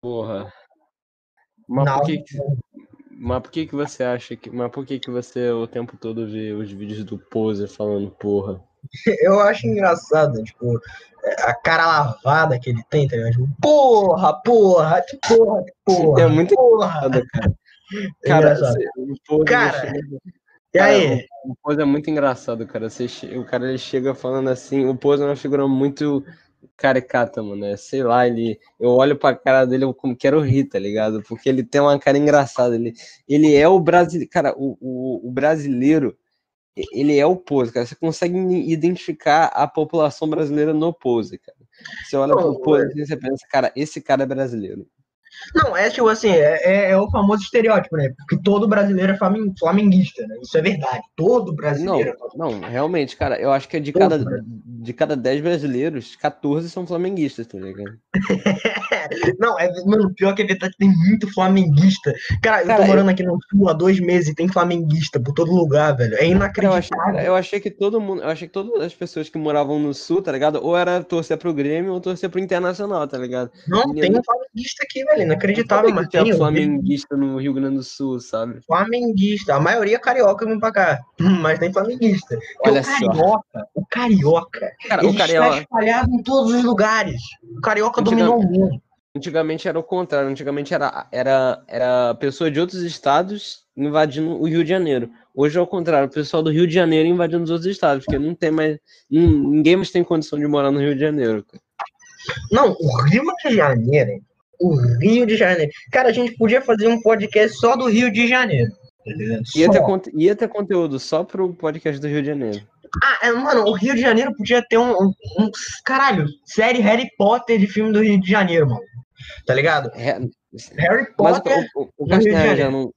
Porra. Mas Não. por que, que- mas por que que você acha que. Mas por que que você o tempo todo vê os vídeos do Pose falando porra? Eu acho engraçado, tipo, a cara lavada que ele tem, tá ligado? Tipo, porra, porra, que porra, que porra. É muito porra. Foda, cara. É Cara, engraçado. você- o Cara, chega- E aí? O, Pose é muito engraçado, cara. Você, o cara ele chega falando assim. O Pose é uma figura muito caricata, mano. É, sei lá, ele. Eu olho pra cara dele, eu como quero rir, tá ligado? Porque ele tem uma cara engraçada. Ele, ele é o brasileiro. Cara, o, o, o brasileiro. Ele é o Pose, cara. Você consegue identificar a população brasileira no Pose, cara. Você olha Não, pro Pose e você pensa, cara, esse cara é brasileiro. Não, é tipo assim, é, é- é o famoso estereótipo, né? Porque todo brasileiro é flamen- flamenguista, né? Isso é verdade. Todo Não, brasileiro. é não, realmente, cara, eu acho que é de Todo cada, brasileiro. de cada 10 brasileiros, 14 são flamenguistas, tá ligado? Não, é, mano, pior que é verdade, tem muito flamenguista. Cara, eu Cara, tô eu- morando aqui no Sul há dois meses e tem flamenguista por todo lugar, velho. É Cara, eu, achei, inacreditável. eu achei que todo mundo, eu achei que todas as pessoas que moravam no sul, tá ligado? Ou era torcer pro Grêmio ou torcer pro Internacional, tá ligado? Não, Menino. tem um flamenguista aqui, velho. Inacreditável, sabia mas tem. um flamenguista no Rio Grande do Sul, sabe? Flamenguista. A maioria é carioca vem pra cá. Mas tem flamenguista. Olha o só. carioca, o carioca, Cara, ele o está carioca, espalhado em todos os lugares. O carioca dominou o mundo. antigamente era o contrário, antigamente era, era, era pessoa de outros estados invadindo o Rio de Janeiro. Hoje é o contrário, o pessoal do Rio de Janeiro invadindo os outros estados, porque não tem mais, nin- ninguém mais tem condição de morar no Rio de Janeiro, cara. Não, o Rio de Janeiro. O Rio de Janeiro. Cara, a gente podia fazer um podcast só do Rio de Janeiro. tá? Ia ter, ia ter conteúdo só pro podcast do Rio de Janeiro. Ah, é, mano, o Rio de Janeiro podia ter um, um, um- Caralho, série Harry Potter de filme do Rio de Janeiro, mano. Tá ligado? É, Harry o, Potter. o, o de Castanhari já não. O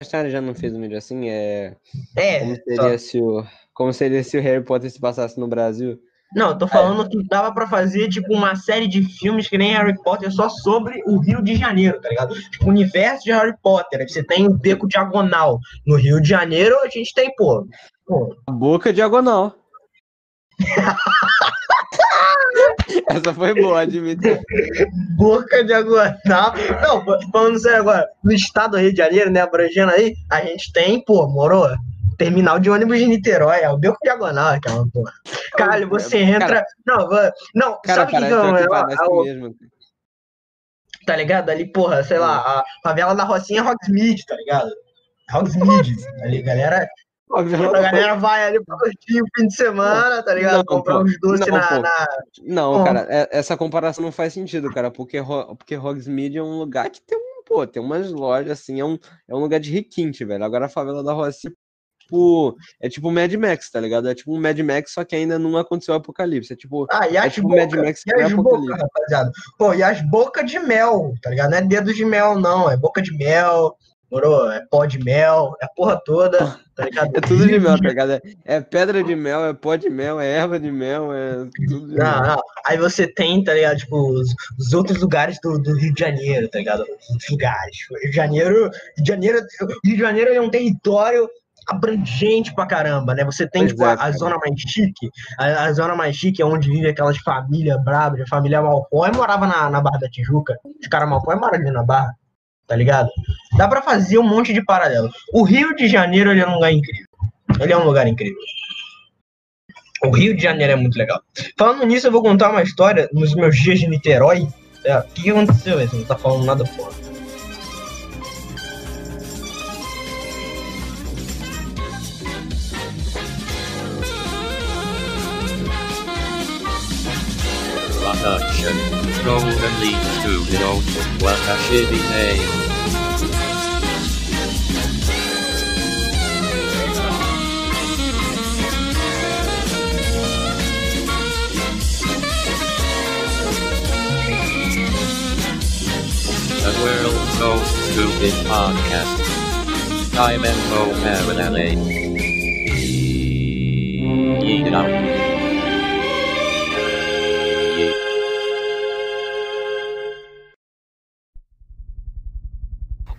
Castanhari já não fez um vídeo assim? É. É. Como só. seria, se o, como seria se o Harry Potter se passasse no Brasil? Não, eu tô falando que dava pra fazer, tipo, uma série de filmes que nem Harry Potter só sobre o Rio de Janeiro, tá ligado? Tipo, o universo de Harry Potter. Você tem o Beco Diagonal. No Rio de Janeiro, a gente tem, pô. pô boca diagonal. Essa foi boa, admito. Boca Diagonal. Não, falando sério agora, no estado do Rio de Janeiro, né, abrangendo aí, a gente tem, pô, moro? Terminal de ônibus de Niterói, é o Beco Diagonal, aquela porra. Caralho, você entra. não, va- não, Cara, sabe o que, não, é, o- mesmo. tá ligado? Ali, porra, sei lá, a favela da Rocinha é Hogsmeade, tá ligado? Hogsmeade. Ali, galera, a galera vai ali pra curtir o fim de semana, tá ligado? Não, Comprar uns doces Não, na, na- Não, cara, é- essa comparação não faz sentido, cara, porque, porque Hogsmeade é um lugar que tem um, pô, tem umas lojas, assim, é um, é um lugar de requinte, velho. Agora a favela da Rocinha, tipo, é tipo Mad Max, tá ligado? É tipo um Mad Max, só que ainda não aconteceu o apocalipse. É tipo, Ah, e é as tipo Mad bocas. Max E que é as apocalipse. rapaziada. Pô, e as bocas de mel, tá ligado? Não é dedo de mel, não. É boca de mel, moro? É pó de mel, é a porra toda, tá ligado? É tudo de mel, tá ligado? É, é pedra de mel, é pó de mel, é erva de mel, é tudo de Não, mel. não. Aí você tem, tá ligado? Tipo, os, os outros lugares do, do Rio de Janeiro, tá ligado? Os lugares. Rio de Janeiro, Rio de Janeiro, Rio de Janeiro é um território abrangente pra caramba, né? Você tem, Pois tipo, é, a, a zona mais chique. A, a zona mais chique é onde vive aquelas famílias brabas, a família Malfoy morava na, na Barra da Tijuca. Os caras Malfoy moram ali na Barra, tá ligado? Dá pra fazer um monte de paralelo. O Rio de Janeiro, ele é um lugar incrível. Ele é um lugar incrível. O Rio de Janeiro é muito legal. Falando nisso, eu vou contar uma história nos meus dias de Niterói. É, o que, aconteceu? Você não tá falando nada golden leads to the old, what a shitty name. The stupid podcast. I'm go marinade. Eat it out.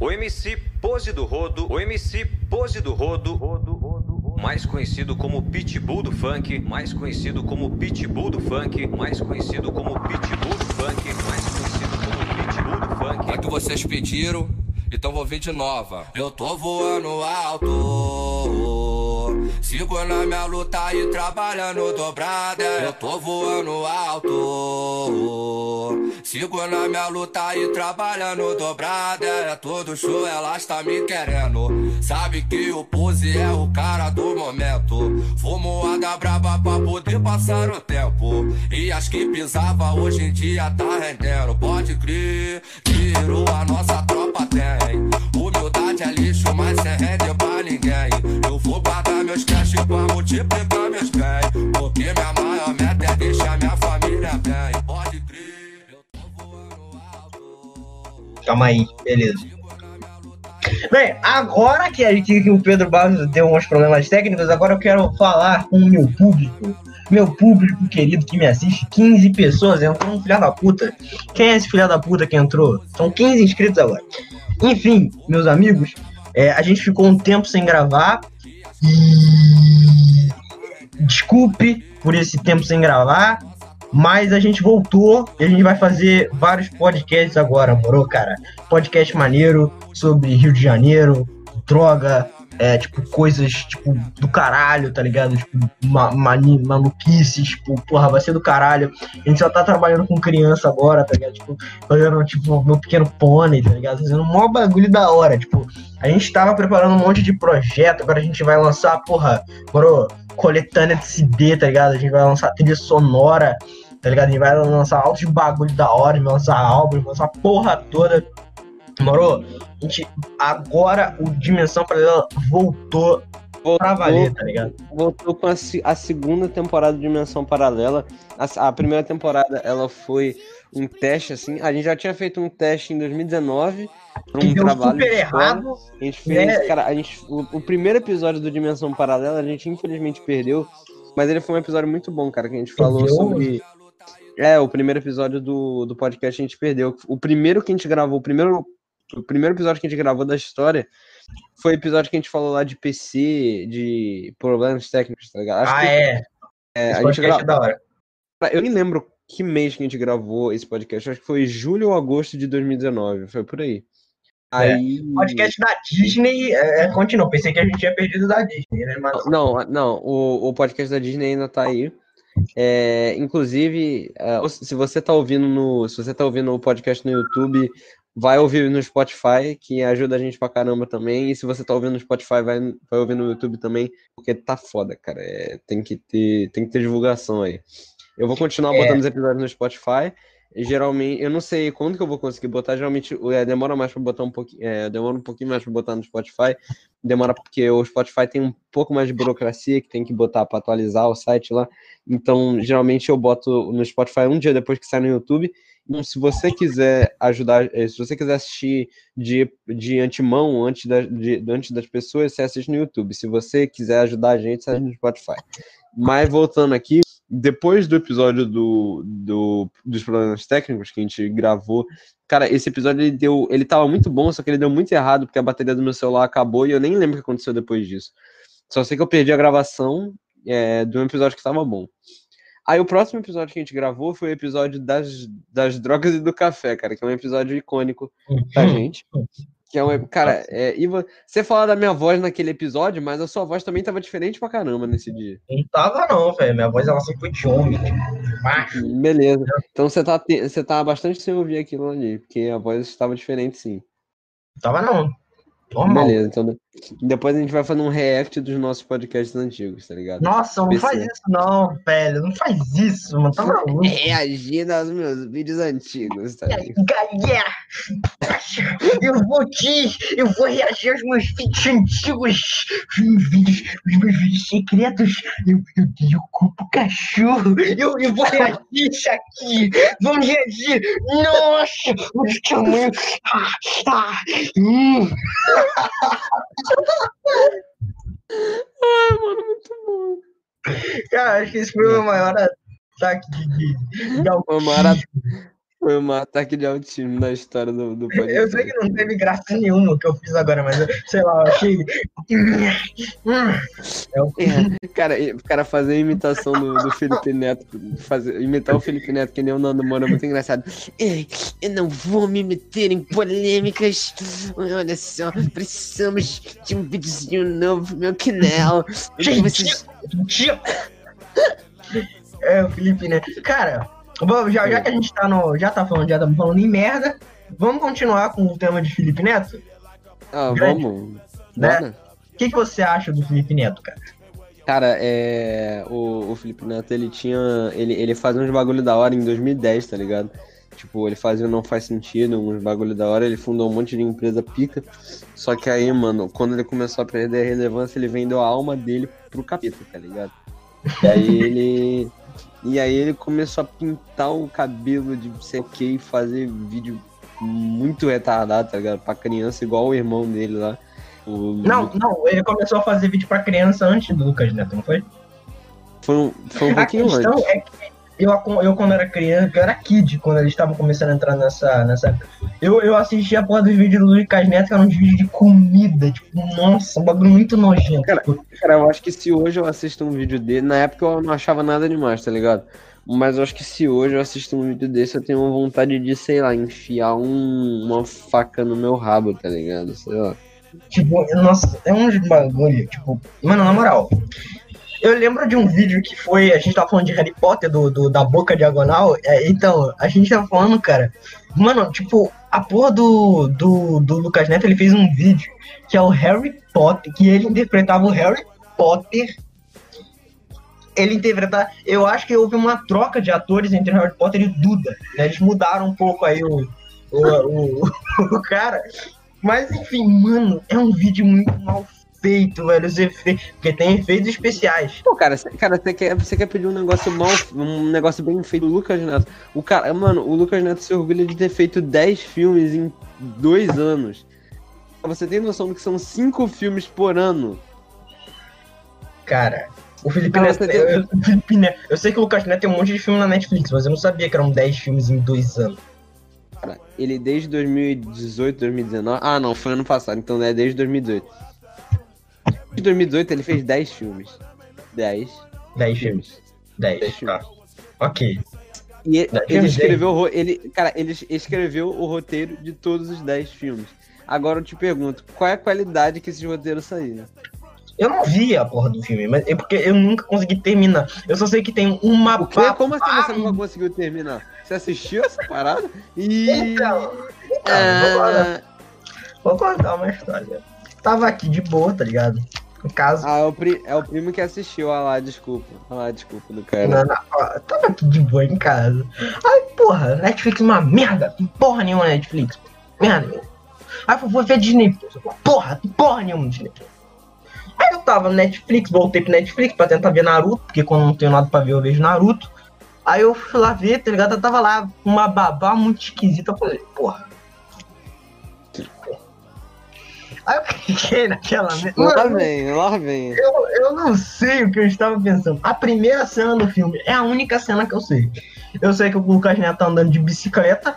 O MC Pose do Rodo, o MC Pose do Rodo, Rodo, Rodo, Rodo, mais conhecido como Pitbull do Funk, mais conhecido como Pitbull do Funk, mais conhecido como Pitbull do Funk, mais conhecido como Pitbull do Funk, que vocês pediram, então vou vir de nova. Eu tô voando alto. Sigo na minha luta e trabalhando dobrada. Eu tô voando alto. Sigo na minha luta e trabalhando dobrada. É todo show, ela está me querendo. Sabe que o pose é o cara do momento. Fumoada braba pra poder passar o tempo. E as que pisava hoje em dia tá rendendo. Pode crer, virou a nossa tropa tem. Humildade é lixo, mas sem rende pra ninguém. Eu vou guardar meus cash pra multiplicar Calma aí, beleza. Bem, agora que, a gente, que o Pedro Barros deu uns problemas técnicos, agora eu quero falar com o meu público. Meu público querido que me assiste, 15 pessoas, entrou um filho da puta. Quem é esse filho da puta que entrou? São 15 inscritos agora. Enfim, meus amigos, é, a gente ficou um tempo sem gravar e desculpe por esse tempo sem gravar, mas a gente voltou e a gente vai fazer vários podcasts agora, morou, cara? Podcast maneiro sobre Rio de Janeiro, droga, é, tipo, coisas, tipo, do caralho, tá ligado? Tipo, ma mani- maluquices, tipo, porra, vai ser do caralho. A gente só tá trabalhando com criança agora, tá ligado? Tipo, fazendo, tipo, meu pequeno pônei, tá ligado? Fazendo um maior bagulho da hora, tipo, a gente tava preparando um monte de projeto, agora a gente vai lançar, porra, moro, coletânea de CD, tá ligado? A gente vai lançar trilha sonora, tá ligado? A gente vai lançar altos de bagulho da hora, vai lançar álbum, vai lançar porra toda. Moro, a gente, agora o Dimensão Paralela voltou pra valer, tá ligado? voltou com a, a segunda temporada de Dimensão Paralela. A, a primeira temporada ela foi um teste, assim. A gente já tinha feito um teste em 2019. Pra Que um deu trabalho super errado. A gente fez, né? cara, a gente, o, o primeiro episódio do Dimensão Paralela a gente infelizmente perdeu, mas ele foi um episódio muito bom, cara, que a gente falou Perdeu? sobre. É, o primeiro episódio do, do podcast a gente perdeu. O primeiro que a gente gravou, o primeiro, o primeiro episódio que a gente gravou da história foi o episódio que a gente falou lá de PC, de problemas técnicos, tá ligado? Acho Ah, que, é. é, Esse a gente podcast gra... é da hora. Eu nem lembro que mês que a gente gravou esse podcast. Acho que foi julho ou agosto de 2019. Foi por aí. É. Aí. Podcast da Disney, é, é, continua. Pensei que a gente tinha perdido da Disney, né? Mas Não, não, o, o podcast da Disney ainda tá aí. É, inclusive, é, se você tá ouvindo no, se você tá ouvindo o podcast no YouTube, vai ouvir no Spotify, que ajuda a gente pra caramba também. E se você tá ouvindo no Spotify, vai, vai ouvir no YouTube também, porque tá foda, cara. É, tem que ter, tem que ter divulgação aí. Eu vou continuar É. botando os episódios no Spotify. Geralmente, eu não sei quando que eu vou conseguir botar. Geralmente é, demora mais pra botar um pouquinho, é, demora um pouquinho mais pra botar no Spotify. Demora porque o Spotify tem um pouco mais de burocracia que tem que botar para atualizar o site lá. Então, geralmente eu boto no Spotify um dia depois que sai no YouTube. Então, se você quiser ajudar, eh, se você quiser assistir de, de antemão, antes, da, de, antes das pessoas, você assiste no YouTube. Se você quiser ajudar a gente, você assiste no Spotify. Mas voltando aqui, depois do episódio do, do, dos problemas técnicos que a gente gravou, cara, esse episódio ele deu, ele tava muito bom, só que ele deu muito errado porque a bateria do meu celular acabou e eu nem lembro o que aconteceu depois disso. Só sei que eu perdi a gravação é, de um episódio que tava bom. Aí o próximo episódio que a gente gravou foi o episódio das, das drogas e do café, cara, que é um episódio icônico da gente. Que é um, cara, é, e você fala da minha voz naquele episódio, mas a sua voz também tava diferente pra caramba nesse dia. Não tava não, velho. Minha voz ela sempre foi de homem. Macho. Beleza. Então você tá, você tá bastante sem ouvir aquilo ali, porque a voz estava diferente sim. Tava não. Normal. Beleza, então de- depois a gente vai fazer um react dos nossos podcasts antigos, tá ligado? Nossa, não PC. faz isso não, velho. Não faz isso, mano. Tá maluco. Reagindo aos meus vídeos antigos, tá ligado? Galera, eu vou te. Eu vou reagir aos meus vídeos antigos. Os meus vídeos, os meus vídeos secretos. Eu, eu dei o cu pro cachorro. Eu, eu vou reagir isso aqui. Vamos reagir. Nossa, o tamanho. Ah, ah, hum. Ai, mano, muito bom. Cara, acho que esse foi o maior ataque de, de, de O maior, Foi um ataque de autismo na história do, do podcast. Eu sei que não teve graça nenhuma o que eu fiz agora, mas eu, sei lá, eu achei. É o É, cara, cara, fazer a imitação do, do Felipe Neto, fazer, imitar o Felipe Neto, que nem o Nando Moura, é muito engraçado. Eu não vou me meter em polêmicas. Olha só, precisamos de um videozinho novo pro meu canal. Gente, Vocês-. É, o Felipe, né? Cara, vamos- já, já que a gente tá no. Já tá falando, já estamos falando em merda. Vamos continuar com o tema de Felipe Neto? Ah, grande, vamos. né? O que, que você acha do Felipe Neto, cara? Cara, é. O, o Felipe Neto, ele tinha. Ele, ele fazia uns bagulho da hora em 2010, tá ligado? Tipo, ele fazia o Não Faz Sentido, uns bagulho da hora, ele fundou um monte de empresa pica. Só que aí, mano, quando ele começou a perder a relevância, ele vendeu a alma dele pro capeta, tá ligado? E aí ele. E aí ele começou a pintar o cabelo de sei o que e fazer vídeo muito retardado, tá ligado? Pra criança, igual o irmão dele lá. O Não, não, ele começou a fazer vídeo pra criança antes do Lucas Neto, não foi? Foi um, foi um A pouquinho questão antes. é que eu, eu, quando era criança, eu era kid, quando eles estavam começando a entrar nessa. nessa eu, eu assistia a porra dos vídeos do Lucas Neto, que eram uns vídeos de comida, tipo, nossa, um bagulho muito nojento. Cara, tipo, Cara, eu acho que se hoje eu assisto um vídeo dele, na época eu não achava nada demais, tá ligado? Mas eu acho que se hoje eu assisto um vídeo desse, eu tenho vontade de, sei lá, enfiar um- uma faca no meu rabo, tá ligado? Sei lá. Tipo, nossa, é um bagulho, tipo, mano, na moral. Eu lembro de um vídeo que foi, a gente tava falando de Harry Potter, do, do- da boca diagonal, é, então, a gente tava falando, cara, mano, tipo, a porra do, do, do Lucas Neto, ele fez um vídeo que é o Harry Potter, que ele interpretava o Harry Potter, ele interpretava, eu acho que houve uma troca de atores entre Harry Potter e Duda, né, eles mudaram um pouco aí o, o, o, o cara, mas enfim, mano, é um vídeo muito mal feito, velho. Os efeitos. Porque tem efeitos especiais. Pô, cara, cê- cara, você quer, você quer pedir um negócio mal, um negócio bem feito do Lucas Neto? O cara, mano, o Lucas Neto se orgulha de ter feito 10 filmes em dois anos. Você tem noção do que são 5 filmes por ano? Cara, o Felipe Neto. tem- Eu, o Felipe Neto- eu sei que o Lucas Neto tem um monte de filme na Netflix, mas eu não sabia que eram 10 filmes em dois anos. Cara, ele desde 2018, 2019. Ah, não, foi ano passado, então é desde 2018. Em 2018 ele fez 10 filmes. 10 10 filmes. filmes. 10. 10 Tá. filmes. Ok. E ele, ele escreveu o ele, cara, ele escreveu o roteiro de todos os 10 filmes. Agora eu te pergunto, qual é a qualidade que esses roteiros saíram? Eu não vi a porra do filme, mas é porque eu nunca consegui terminar. Eu só sei que tem uma O quê? Como assim você nunca conseguiu terminar? Você assistiu essa parada? E. Então, então vou, contar, Ah, vou contar uma história. Tava aqui de boa, tá ligado? No caso. ah, é, o pri- é o primo que assistiu. Ah lá, desculpa. Ah lá, desculpa do cara. Não, não, ó, tava aqui de boa em casa. Aí, porra, Netflix é uma merda. Tem porra nenhuma Netflix. Merda nenhuma. Aí eu vou ver Disney Plus. Porra, tem porra nenhuma Disney Plus. Aí eu tava no Netflix, voltei pro Netflix pra tentar ver Naruto, porque quando não tenho nada pra ver eu vejo Naruto. Aí eu fui lá ver, tá ligado? Eu tava lá, uma babá muito esquisita. Eu falei, porra. Aí eu cliquei naquela. Lá vem, lá vem. eu, eu não sei o que eu estava pensando. A primeira cena do filme é a única cena que eu sei. Eu sei que o Lucas Neto tá andando de bicicleta.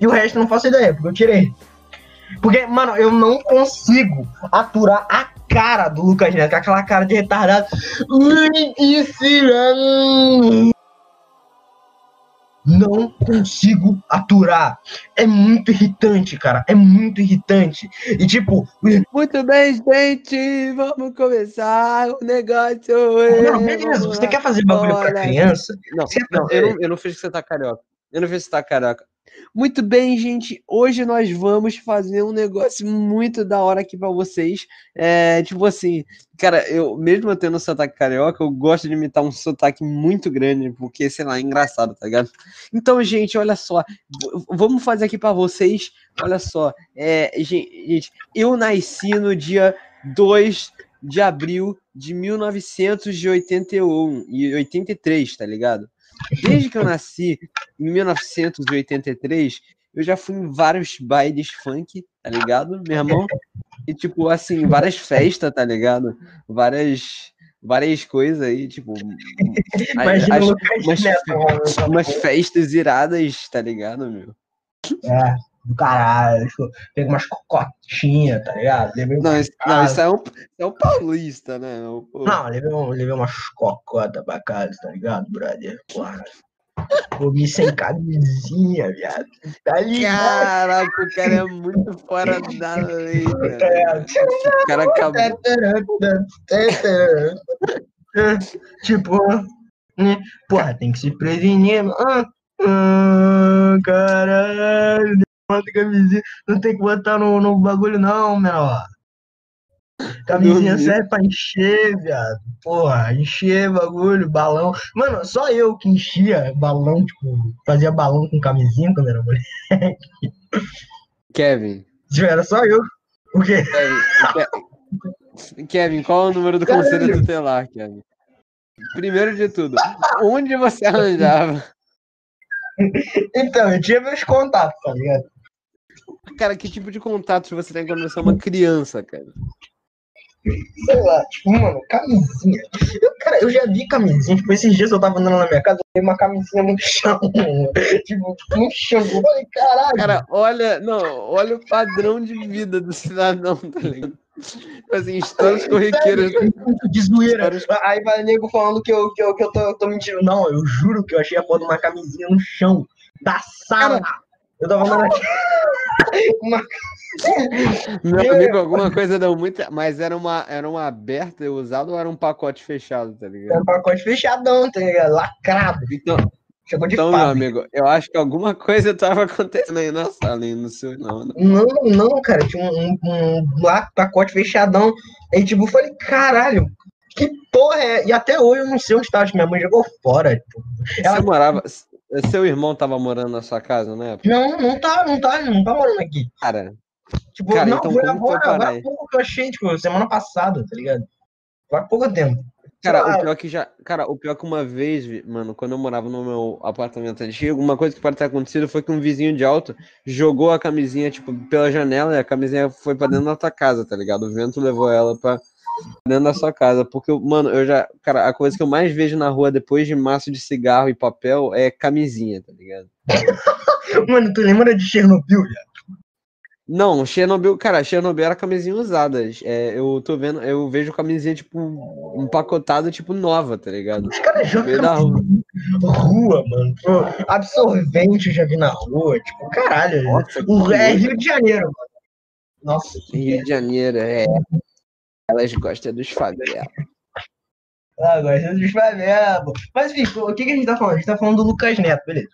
E o resto eu não faço ideia, porque eu tirei. Porque, mano, eu não consigo aturar a cara do Lucas Neto, com aquela cara de retardado. Não consigo aturar. É muito irritante, cara. É muito irritante. E tipo, Muito bem, gente. Vamos começar o negócio. não, beleza, você quer fazer bagulho pra criança? Não, não, eu não, eu não fiz que você tá carioca. Eu não fiz que você tá carioca. Muito bem, gente. Hoje nós vamos fazer um negócio muito da hora aqui pra vocês. É, tipo assim, cara, eu mesmo tendo sotaque carioca, eu gosto de imitar um sotaque muito grande, porque, sei lá, é engraçado, tá ligado? Então, gente, olha só. Vamos fazer aqui pra vocês. Olha só. É, gen- gente, eu nasci no dia 2 de abril de 1981 e 83, tá ligado? Desde que eu nasci, em 1983, eu já fui em vários bailes funk, tá ligado, meu irmão? E, tipo, assim, várias festas, tá ligado? Várias, várias coisas aí, tipo. Imagina as- umas, essa umas festas iradas, tá ligado, meu? É, do caralho. tipo, Pega umas cocotinhas, tá ligado? Levei Não, isso, não, isso é um, é um paulista, né? O- o- Não, levei, um, levei umas cocotas pra casa, tá ligado, brother? Porra. Comi sem camisinha, viado. Tá ligado? Caraca, o cara é muito fora da lei, cara. ligado? O cara acabou. tipo, né? Porra, tem que se prevenir. Ah, ah, caralho, bota camisinha. Não tem que botar no, no bagulho, não, menor. Camisinha serve pra encher, viado. Porra, encher bagulho, balão. Mano, só eu que enchia balão, tipo, fazia balão com camisinha quando era mulher. Kevin. Tipo, Era só eu. O quê? Kevin, Ke- Kevin, qual é o número do Caralho. conselho tutelar, Kevin? Primeiro de tudo, onde você arranjava? Então, eu tinha meus contatos, tá ligado? Cara, que tipo de contatos você tem quando você é uma criança, cara? sei lá, tipo, mano, camisinha. Eu, cara, eu já vi camisinha, tipo, esses dias eu tava andando na minha casa, eu vi uma camisinha no chão, tipo, no chão. Eu falei, caralho. Cara, olha, não, olha o padrão de vida do cidadão, tá ligado? Tipo assim, histórias corriqueiras. de zoeira. Aí vai nego falando que eu, que, eu, que eu, tô, eu tô mentindo. Não, eu juro que eu achei a porra de uma camisinha no chão da sala. Eu tava andando aqui. Uma... Meu Meu- amigo, alguma coisa deu muito. Mas era uma, era uma aberta e usada ou era um pacote fechado, tá Era ligado? um pacote fechadão, tá ligado? Lacrado. Então, Chegou de então meu amigo, eu acho que alguma coisa tava acontecendo aí na sala, hein? No seu, não, não. Não, não, cara, tinha um, um, um pacote fechadão. Aí, tipo, eu falei, caralho, que porra é? E até hoje eu não sei onde tá, acho que minha mãe jogou fora. Tipo. Ela- Você morava. Seu irmão tava morando na sua casa, né? Não, não tá, não tá, não tá morando aqui. Cara, Tipo, Cara, não, então foi agora, agora há pouco que eu achei, tipo, semana passada, tá ligado? Há pouco tempo. Cara, o pior que já. Cara, o pior que uma vez, mano, quando eu morava no meu apartamento antigo, uma coisa que pode ter acontecido foi que um vizinho de alto jogou a camisinha, tipo, pela janela e a camisinha foi pra dentro da tua casa, tá ligado? O vento levou ela pra dentro da sua casa. Porque, mano, eu já. Cara, a coisa que eu mais vejo na rua depois de maço de cigarro e papel é camisinha, tá ligado? Mano, tu lembra de Chernobyl, já? Não, Chernobyl, cara, Chernobyl era camisinha usada. É, eu tô vendo, eu vejo camisinha, tipo, empacotada, tipo, nova, tá ligado? Os caras jogam da rua. na rua, mano. Absorvente eu já vi na rua. Tipo, caralho. Nossa, o é. Rio de Janeiro, mano. Nossa, Rio de Janeiro, é. Elas gostam dos favelas. Ah, gosta dos favela, pô. Mas, enfim, o que, que a gente tá falando? A gente tá falando do Lucas Neto, beleza.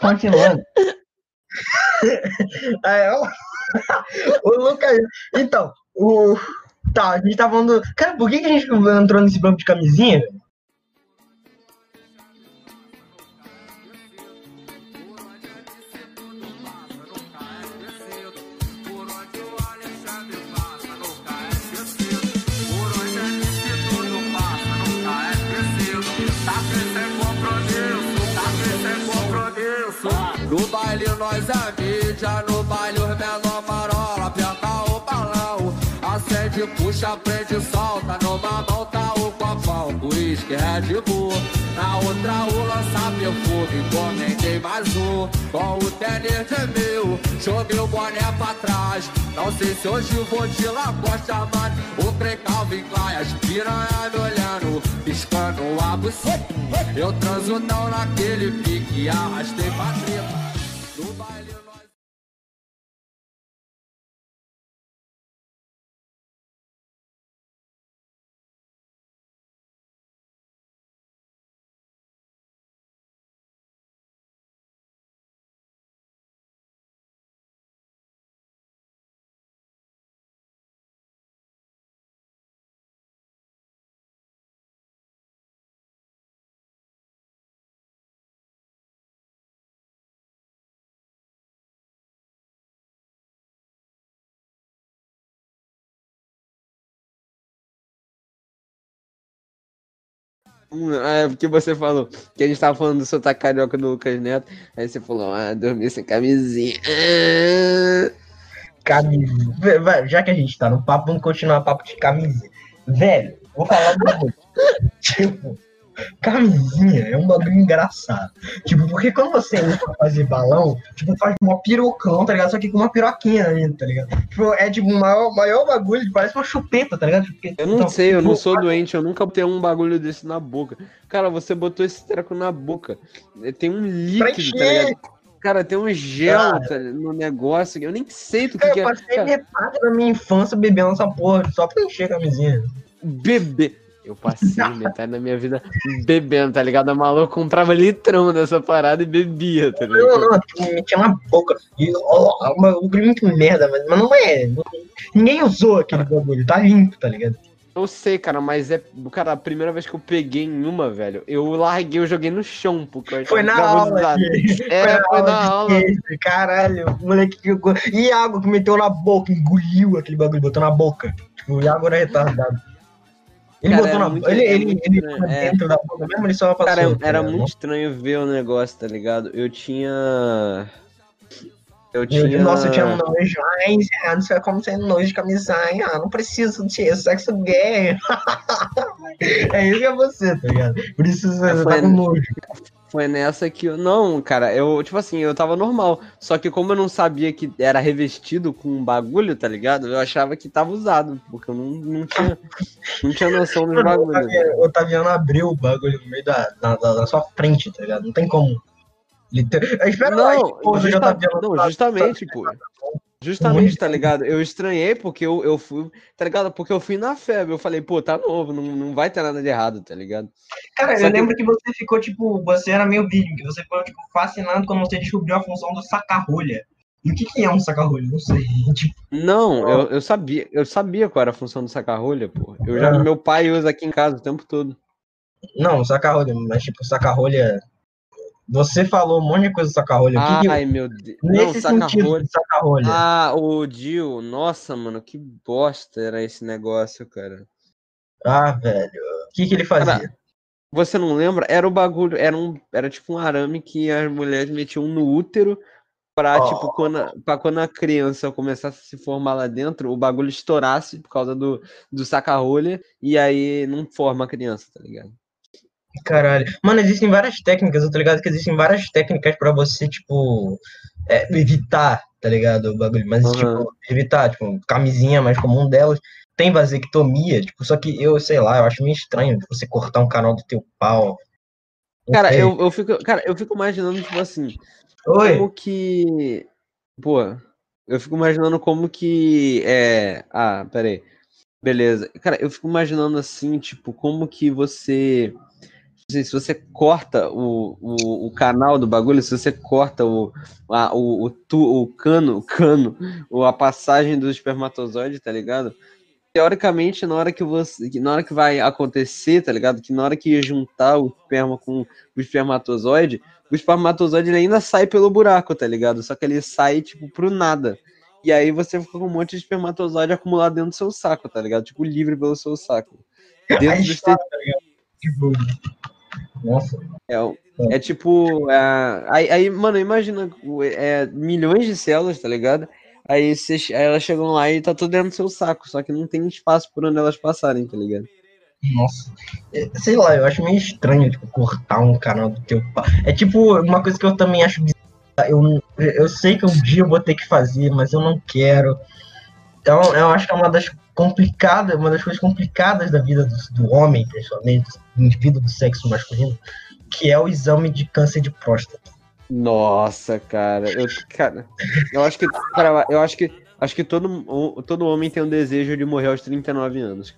Continuando. Aí, ó, o Lucas. Então, o. Tá, a gente tá falando. Cara, por que, que a gente entrou nesse banco de camisinha? No baile nós é mídia, no baile os menor marola, aperta o balão. Acende, puxa, prende, solta. Numa mão tá o copão, uísque, Red Bull. Na outra o lança perfume, encomendei mais um. Com o tênis de mil, joguei Não sei se hoje vou de Lacosta, mano. O trem Calvin Klein, as piranha me olhando, piscando a buceta. Eu transo não naquele pique, arrastei pra treta. É porque você falou que a gente tava falando do sotaque carioca do Lucas Neto. Aí você falou, ah, dormir sem camisinha. Camisinha. Já que a gente tá no papo, vamos continuar o papo de camisinha. Velho, vou falar bagulho. Tipo, camisinha é um bagulho engraçado. Tipo, porque quando você usa pra fazer balão, tipo, faz uma pirocão, tá ligado? Só que com uma piroquinha ali, tá ligado? Tipo, é tipo o maior, maior bagulho, parece uma chupeta, tá ligado? Porque- Eu não então, sei, eu não tipo, sou doente, eu nunca botei um bagulho desse na boca. Cara, você botou esse treco na boca. Tem um líquido, tá ligado? Cara, tem um gel tá, no negócio. Eu nem sei do que, Cara, que eu é. passei Cara, metade da minha infância bebendo essa porra só pra encher a camisinha. bebê. Eu passei metade da minha vida bebendo, tá ligado? A maluco comprava litrão dessa parada e bebia, tá Não, ligado? não, tipo, metia na boca. E, ó, é um bagulho muito merda, mas, mas não é. não- ninguém usou aquele bagulho, tá limpo, tá ligado? Eu sei, cara, mas é. Cara, a primeira vez que eu peguei em uma, velho, eu larguei, eu joguei no chão, porque Foi na aula. É, foi na de aula. queijo, Caralho, o moleque jogou. E água que meteu na boca, engoliu aquele bagulho, botou na boca. Tipo, o Iago era retardado. Ele Cara, botou na muito-. Ele, ele, ele estranho, é. dentro da boca mesmo, ele só passou. Cara, tá era ligado? muito estranho ver o negócio, tá ligado? Eu tinha. Eu tinha. Nossa, eu tinha um nojo. Ai, não sei como ser nojo de camisinha. Ah, não preciso de sexo gay. é isso que é você, tá ligado? Isso você É, tá com nojo. Foi nessa que eu. Não, cara, eu, tipo assim, eu tava normal. Só que como eu não sabia que era revestido com um bagulho, tá ligado? Eu achava que tava usado, porque eu não, não tinha. Não tinha noção dos Mano, o bagulhos. Otaviano, o Otaviano abriu o bagulho no meio da, da, da- da sua frente, tá ligado? Não tem como. Liter... Eu espero lá, Não, justa- não, justamente, pô. Justamente, tá ligado? Eu estranhei porque eu, eu fui, tá ligado? Porque eu fui na febre. Eu falei, pô, tá novo, não, não vai ter nada de errado, tá ligado? Cara, Só eu que- lembro que você ficou, tipo, você era meio vídeo, que você ficou, tipo, fascinado quando você descobriu a função do saca-rolha. E o que, que é um saca-rolha? Não sei. Tipo, Não, eu, eu sabia, eu sabia qual era a função do saca-rolha, pô. Eu já, Ah. meu pai usa aqui em casa o tempo todo. não, saca-rolha, mas tipo, saca-rolha. Você falou um monte de coisa do saca-rolha. O que que- Ai, meu Deus. Não, Nesse sentido saca-rolha. de saca-rolha. Ah, o Dio, nossa, mano, que bosta era esse negócio, cara. Ah, velho. O que, que ele fazia? Cara, Você não lembra? Era o bagulho, era um, era tipo um arame que as mulheres metiam no útero pra, Oh. tipo, quando, a- pra quando a criança começasse a se formar lá dentro, o bagulho estourasse por causa do, do saca-rolha e aí não forma a criança, tá ligado? Caralho. Mano, existem várias técnicas, eu tô ligado que existem várias técnicas pra você, tipo, é, evitar, tá ligado? O bagulho. Mas, Aham. tipo, evitar, tipo, camisinha mais comum delas. Tem vasectomia, tipo, só que eu, sei lá, eu acho meio estranho você cortar um canal do teu pau. Cara, eu, eu fico, cara, eu fico imaginando, tipo assim, Oi? como que. Pô, eu fico imaginando como que. É. Ah, peraí. Beleza. Cara, eu fico imaginando assim, tipo, como que você. Se se você corta o, o, o canal do bagulho, se você corta o, a, o, o, tu, o cano, o cano, ou a passagem do espermatozoide, tá ligado? Teoricamente, na hora que você. Na hora que vai acontecer, tá ligado? Que na hora que ia juntar o esperma com o espermatozoide, o espermatozoide ele ainda sai pelo buraco, tá ligado? Só que ele sai, tipo, pro nada. E aí você fica com um monte de espermatozoide acumulado dentro do seu saco, tá ligado? Tipo, livre pelo seu saco. Dentro Aí do está, tá ligado? Tipo, nossa. É, o- é tipo. é, aí, aí, mano, imagina é, milhões de células, tá ligado? Aí, cê- aí elas chegam lá e tá tudo dentro do seu saco, só que não tem espaço por onde elas passarem, tá ligado? Nossa. É, Sei lá, eu acho meio estranho, tipo, cortar um canal do teu pau. É tipo, uma coisa que eu também acho. Eu, eu sei que um dia eu vou ter que fazer, mas eu não quero. Então, eu acho que é uma das complicadas, uma das coisas complicadas da vida do, do homem, principalmente, do indivíduo do sexo masculino, que é o exame de câncer de próstata. Nossa, cara, eu, cara, eu acho que, cara, eu acho que, acho que todo, todo homem tem um desejo de morrer aos 39 anos.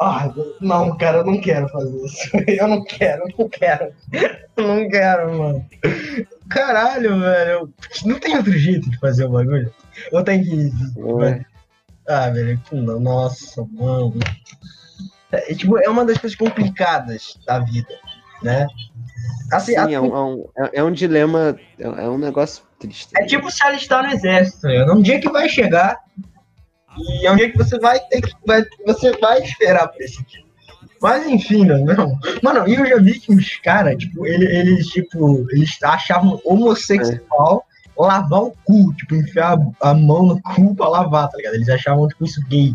Ah, não, cara, eu não quero fazer isso. Eu não quero, eu não quero. Eu não quero, mano. Caralho, velho. Não tem outro jeito de fazer o bagulho? Ou tem que. Ué. Ah, velho, não. Nossa, mano. É, tipo, é uma das coisas complicadas da vida, né? Assim, Sim, assim, é um, é um, é- é um dilema, é, é um negócio triste. é tipo se alistar no exército, ligado? É um dia que vai chegar e é um dia que você vai ter que. Vai, você vai esperar por esse dia. Mas enfim, não, não. Mano, eu já vi que os caras, tipo, ele- eles, tipo, eles achavam homossexual lavar o cu, tipo, enfiar a, mão no cu pra lavar, tá ligado? Eles achavam, tipo, isso gay.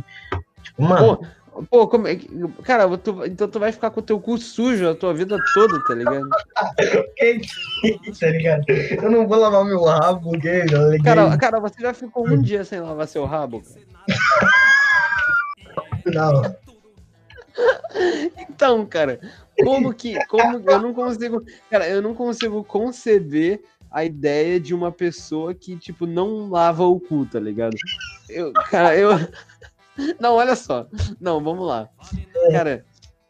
Tipo, mano, Pô, Pô, como é que. Cara, tu- então tu vai ficar com o teu cu sujo a tua vida toda, tá ligado? Tá ligado? Eu não vou lavar meu rabo, gay, tá ligado? Cara, cara, você já ficou um dia sem lavar seu rabo, cara. Não. Então, cara, como que. Como eu não consigo. Cara, eu não consigo conceber a ideia de uma pessoa que, tipo, não lava o cu, tá ligado? Eu, cara, eu. Não, olha só. Não, vamos lá. Cara,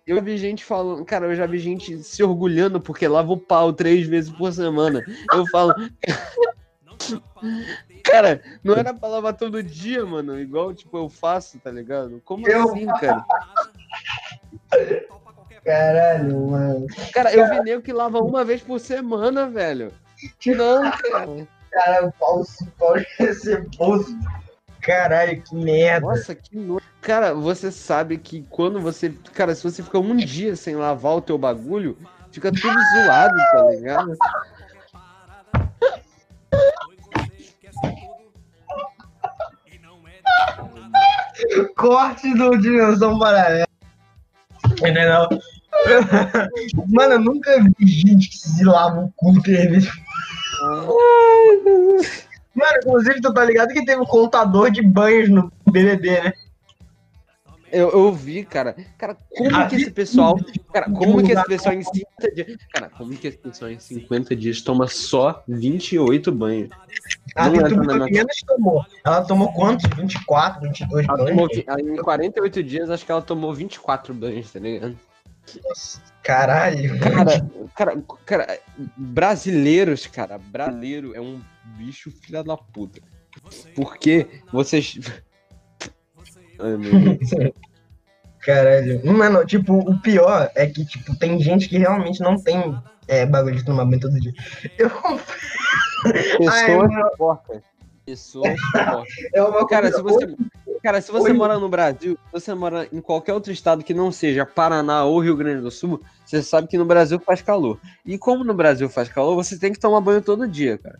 eu vi gente falando. Cara, eu já vi gente se orgulhando porque lava o pau três vezes por semana. Eu falo. Cara, não era pra lavar todo dia, mano. Igual, tipo, eu faço, tá ligado? Como Eu- assim, cara? Caralho, mano. Cara, eu vi nego que lava uma vez por semana, velho. Não, cara. Cara, o pau, o pau ceboso. Caralho, que merda. Nossa, que nojo. Cara, você sabe que quando você. Cara, se você fica um dia sem lavar o teu bagulho, fica tudo zoado, tá ligado? Corte do Dimensão Paralela. Entendeu? Mano, eu nunca vi gente que se lava o cu três vezes. Mano, inclusive, tu tá ligado que teve um contador de banhos no BBB, né? Eu, eu vi, cara. Cara, como que esse pessoal. Cara, como que esse pessoal em 50 dias. Cara, como que esse pessoal em 50 dias toma só 28 banhos? A Vitor na menos tomou. Ela tomou quantos? 24, 22 Ela banhos? tomou, em 48 dias, acho que ela tomou 24 banhos, tá ligado? Caralho. Cara, cara, cara, brasileiros, cara, brasileiro é um bicho filha da puta. Porque vocês. Ai, meu Deus. Caralho. Mano, tipo, o pior é que, tipo, tem gente que realmente não tem é, bagulho de tomar banho todo dia. Eu Ai, Pessoas mano. porcas. Pessoas é uma Cara, se você, cara, se você mora no Brasil, se você mora em qualquer outro estado que não seja Paraná ou Rio Grande do Sul, você sabe que no Brasil faz calor. E como no Brasil faz calor, você tem que tomar banho todo dia, cara.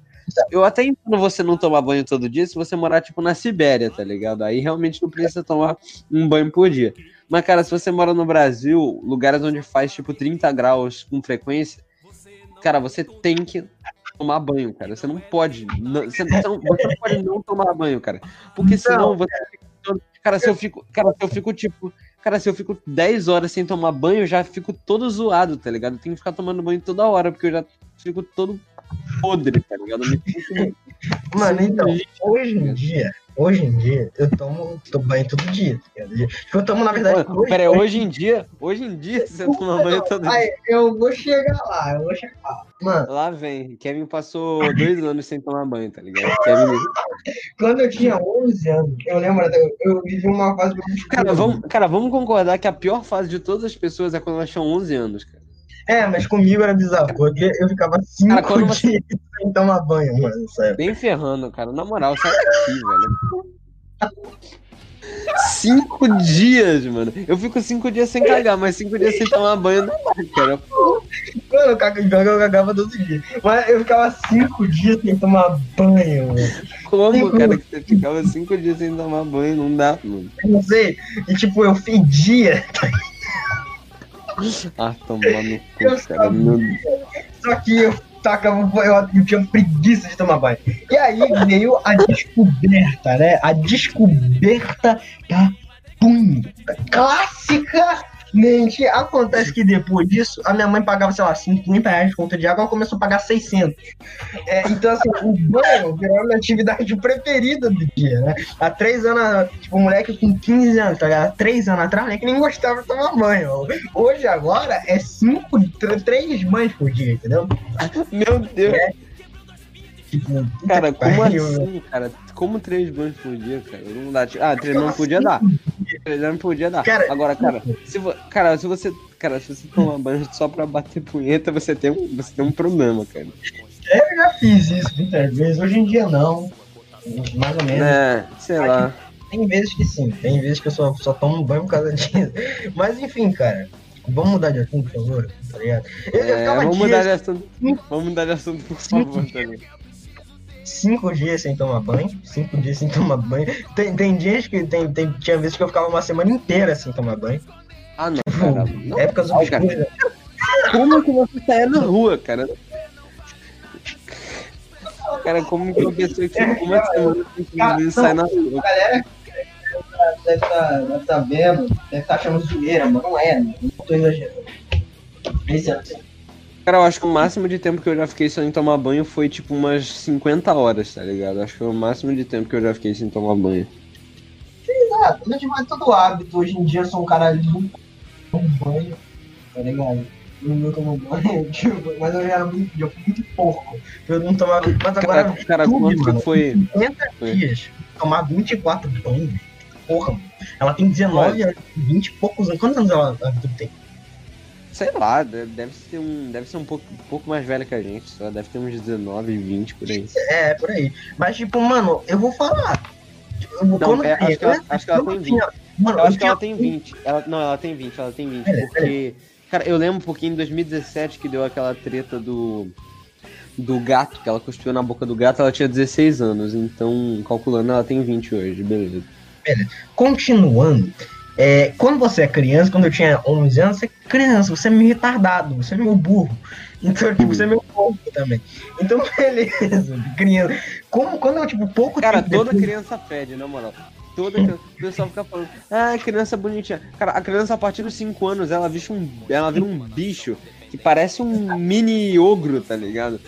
Eu até entendo você não tomar banho todo dia se você morar, tipo, na Sibéria, tá ligado? Aí realmente não precisa tomar um banho por dia. Mas, cara, se você mora no Brasil, lugares onde faz, tipo, 30 graus com frequência, cara, você tem que tomar banho, cara. Você não pode. não- você, você não, você não pode não tomar banho, cara. Porque senão você Cara, se eu fico. Cara, se eu fico, tipo. Cara, se eu fico 10 horas sem tomar banho, eu já fico todo zoado, tá ligado? Eu tenho que ficar tomando banho toda hora, porque eu já fico todo podre, tá ligado? Mano, então, hoje em dia, hoje em dia, eu tomo, tomo banho todo dia. tá Eu tomo, na verdade, Pô, Pera aí, hoje em dia, hoje em dia você toma banho todo dia. Ai, eu vou chegar lá, eu vou chegar lá. Mano, Lá vem. Kevin passou dois anos sem tomar banho, tá ligado? Kevin. quando eu tinha 11 anos, eu lembro, até, eu vivi uma fase muito Cara vamos, cara, vamos concordar que a pior fase de todas as pessoas é quando elas tinham 11 anos, cara. É, mas comigo era bizarro, porque eu ficava 5 Cara, quando você- dias sem tomar banho, mano. Nem ferrando, cara. Na moral, sai daqui, velho. Cinco dias, mano. Eu fico cinco dias sem cagar, mas cinco dias sem tomar banho não dá, cara. Mano, eu cagava, eu cagava todo dia. Mas eu ficava 5 dias sem tomar banho, mano. Como, cara, que você ficava cinco dias sem tomar banho? Não dá, mano. Eu não sei. E tipo, eu fedia. Ah, tomar no cu, cara. Meu. Só que eu tacava, eu, eu tinha preguiça de tomar banho. E aí veio a descoberta, né? A descoberta da punheta. Classicamente. Acontece que depois disso, a minha mãe pagava, sei lá, 50 reais de conta de água, ela começou a pagar 600. É, então, assim, o banho virou a minha atividade preferida do dia, né? Há três anos, tipo, um moleque com 15 anos, tá ligado? Há três anos atrás, moleque nem gostava de tomar banho. Hoje, agora, é cinco, tr- três banhos por dia, entendeu? Meu Deus. Tipo, Cara, como pariu, assim, cara? Como três banhos por dia, cara? Não dá. tipo- Ah, três não podia dar. Três não podia dar. Cara, Agora, cara, se, vo... cara, se você. Cara, se você tomar banho só pra bater punheta, você tem um, você tem um problema, cara. Eu já fiz isso muitas vezes, hoje em dia não. Mais ou menos. É, sei lá. Tem vezes que sim, tem vezes que eu só, só tomo banho por causa disso. Mas enfim, cara, vamos mudar de assunto, por favor, tá ligado? Eu, É, vamos dias- mudar de assunto. Vamos mudar de assunto, por favor, tá ligado? Cinco dias sem tomar banho. Cinco dias sem tomar banho. Tem, tem dias que. Tem, tem, tinha vezes que eu ficava uma semana inteira sem tomar banho. Ah, não, cara. Não, Épocas não, cara. obscuras. Como que você saia na rua, cara? Cara, como que uma pessoa que fica uma semana sem tomar banho sai na rua? A galera deve estar deve tá vendo, deve estar achando zoeira, mas não é, não tô exagerando. Esse é. Cara, eu acho que o máximo de tempo que eu já fiquei sem tomar banho foi tipo umas 50 horas, tá ligado? Acho que foi o máximo de tempo que eu já fiquei sem tomar banho. Ah, a gente vai todo hábito. Hoje em dia eu sou um cara de um banho, tá ligado? Eu não tomo banho, tipo, mas eu já era muito, eu fui muito pouco. Eu não tomava. Mas agora. Cara, cara tudo, quanto mano, que foi? 50 Foi. dias, tomar 24 banhos. Porra, mano. Ela tem 19 anos, 20 e poucos anos. Quantos anos ela, a Vitor tem? Sei lá, de- deve ser um, deve ser um pouco, um pouco mais velha que a gente, só deve ter uns 19, 20 por aí. É, por aí. Mas, tipo, mano, eu vou falar. Eu vou- Não, é, acho que ela- acho que ela tem tinha- Mano, Eu acho que ela tem 20. Ela, não, ela tem 20, ela tem 20. Pera, Porque, cara, eu lembro um pouquinho em 2017 que deu aquela treta do. Do gato, que ela cuspiu na boca do gato, ela tinha 16 anos. Então, calculando, ela tem 20 hoje, beleza. Continuando, é, quando você é criança, quando eu tinha 11 anos, você é criança, você é meio retardado, você é meio burro. Então, tipo, você é meio pouco também. Então, beleza, criança. Como, quando eu, tipo, pouco Cara, toda depois- criança fede, na moral. Toda criança, o pessoal fica falando, ah, criança bonitinha. Cara, a criança a partir dos 5 anos, ela vira um, ela vira um bicho que parece um mini ogro, tá ligado?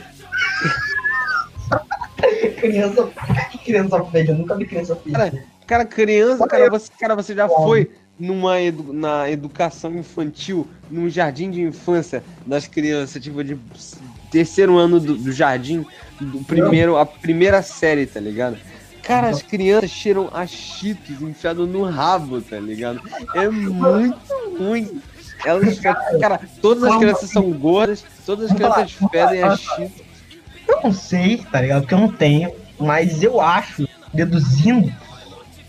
criança. Que criança feia? Eu nunca vi criança feia. Cara, Cara, criança, cara, você, cara, você já foi numa edu- na educação infantil, num jardim de infância das crianças, tipo, de terceiro ano do, do jardim, do primeiro, a primeira série, tá ligado? Cara, as crianças cheiram a cheetos enfiado no rabo, tá ligado? É muito ruim. Elas, cara, todas as crianças são gordas, todas as crianças fedem a cheetos. Eu não sei, tá ligado? Porque eu não tenho, mas eu acho, deduzindo.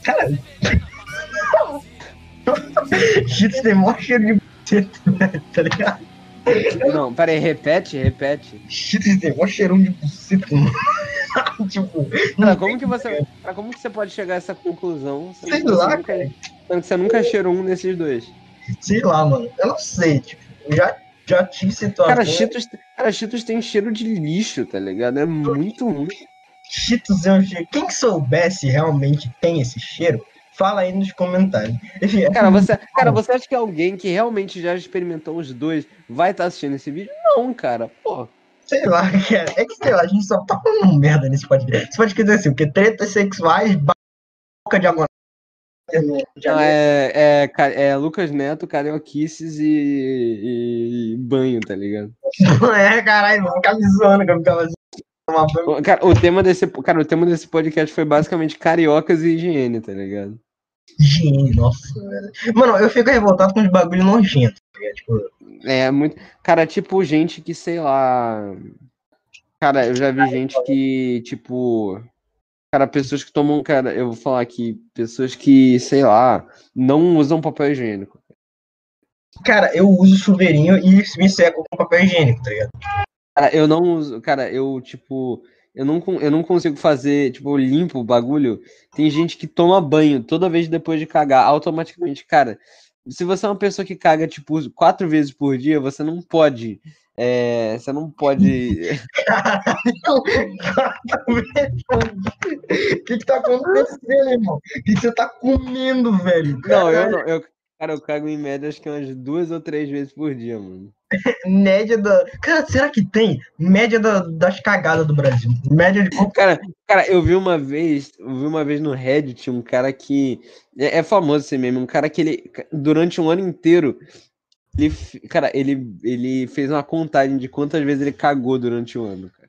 Cara. Cheetos tem maior cheiro de buceta, velho, tá ligado? Não, peraí, repete, repete. Cheetos tem maior cheirão de buceta, mano. tipo, Cara, como que você, cara, como que você pode chegar a essa conclusão? Sei lá, nunca- sendo que você nunca cheirou um desses dois. sei lá, mano. Eu não sei, tipo, já, já tive situações. Cara, Cheetos, cara, Cheetos tem cheiro de lixo, tá ligado? É muito ruim. Cheetos é cheiro. Quem soubesse realmente tem esse cheiro, fala aí nos comentários. Enfim, é Cara, você, cara, você acha que alguém que realmente já experimentou os dois vai estar assistindo esse vídeo? Não, cara. Pô. sei lá, cara. É que sei lá, a gente só tá falando merda nesse podcast. Esse podcast é assim, porque tretas sexuais, boca de água. Não, é, é, é Lucas Neto, Carioquices e, e banho, tá ligado? É, caralho, vou ficar me zoando que eu ficava assim. Uma banho. Cara, o tema desse, cara, o tema desse podcast foi basicamente cariocas e higiene, tá ligado? Higiene, nossa, velho. Mano, eu fico revoltado com os bagulho nojento. tá ligado? Tipo, É muito. Cara, tipo, gente que, sei lá. Cara, eu já vi gente que, tipo. Cara, pessoas que tomam. Cara, eu vou falar aqui. Pessoas que, sei lá, não usam papel higiênico. cara, eu uso chuveirinho e me seco com papel higiênico, tá ligado? Cara, eu não uso. Cara, eu, tipo. Eu não, eu não consigo fazer, tipo, eu limpo o bagulho. Tem gente que toma banho toda vez depois de cagar, automaticamente. Cara, se você é uma pessoa que caga, tipo, quatro vezes por dia, você não pode. é, você não pode. O que que tá acontecendo, irmão? O que que você tá comendo, velho? Não, eu não. Eu, cara, eu cago em média acho que umas duas ou três vezes por dia, mano. Média da. Cara, será que tem? Média da- das cagadas do Brasil. Média de Cara, cara, eu vi uma vez, eu vi uma vez no Reddit um cara que. É, é famoso esse meme, um cara que ele, durante um ano inteiro, ele, cara, ele, ele fez uma contagem de quantas vezes ele cagou durante o ano, cara.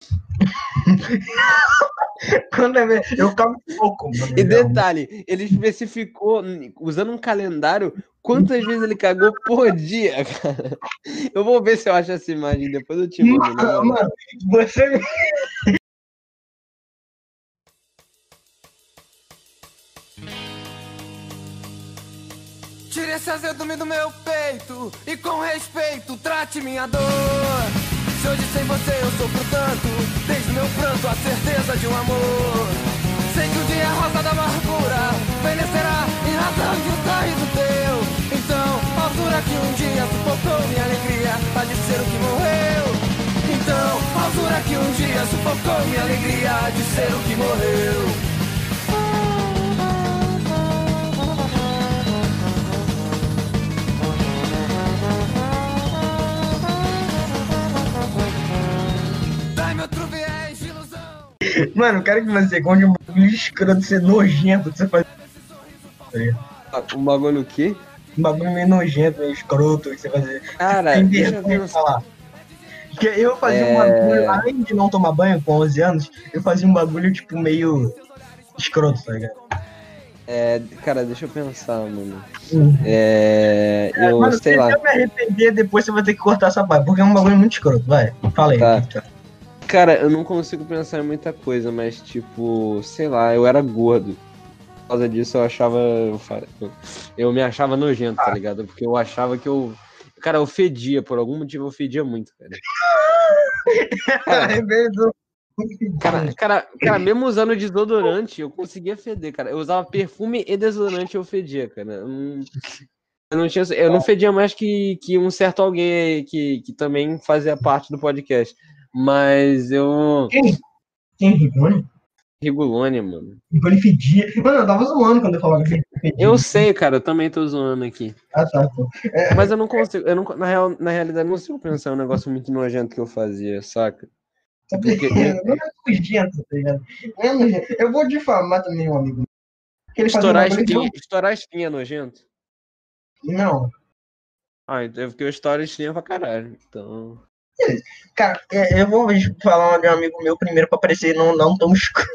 Quando é ver- Eu cago pouco, mano. E detalhe, ele especificou, usando um calendário, quantas vezes ele cagou por dia, cara. Eu vou ver se eu acho essa imagem, depois eu te mando. Mano, moral. mano, você. Tire esse azedume do meu peito e com respeito trate minha dor. Hoje sem você eu sofro tanto, desde meu pranto a certeza de um amor. Sei que o dia é rosa da amargura Envelhecerá e nadando o sorriso teu. Então, a altura que um dia sufocou minha alegria Há de ser o que morreu. Então, a altura que um dia sufocou minha alegria Há de ser o que morreu Mano, eu quero que você conte um bagulho escroto, ser nojento que você faz. Um bagulho aqui? Um bagulho meio nojento, meio escroto que você fazia. Cara, Tem deixa eu falar. Porque eu fazia um É. bagulho, além de não tomar banho com 11 anos, eu fazia um bagulho, tipo, meio escroto, tá ligado? É, cara, deixa eu pensar, mano. Hum. É. Eu Mano, sei se lá. eu me arrepender, depois você vai ter que cortar essa parte, porque é um bagulho muito escroto, vai. Fala aí. Tá. Victor. Cara, eu não consigo pensar em muita coisa, mas tipo, sei lá, eu era gordo. Por causa disso eu achava. Eu, me achava nojento, tá ligado? Porque eu achava que eu. Cara, eu fedia, por algum motivo eu fedia muito, cara. Cara, Arrebentou. Cara, cara, cara, mesmo usando desodorante, eu conseguia feder, cara. Eu usava perfume e desodorante eu fedia, cara. Eu não, eu não, tinha, eu não fedia mais que, que um certo alguém que, que também fazia parte do podcast. Mas eu. Quem, Rigoni? Rigolone, mano. Rigoni fedia. Mano, eu tava zoando quando eu falava que fedia. Eu sei, cara, eu também tô zoando aqui. Ah, tá, pô. Mas eu não consigo, eu não, na, real, na realidade, eu não consigo pensar um negócio muito nojento que eu fazia, saca? Porque- Não é nojento, tá ligado? Não é nojento. Eu vou difamar também um amigo. Estourar espinha, estourar espinha é nojento? Não. Ah, então é porque eu estouro espinha pra caralho. Então. Cara, é, eu vou falar de um amigo meu primeiro pra parecer não, não tão escuro.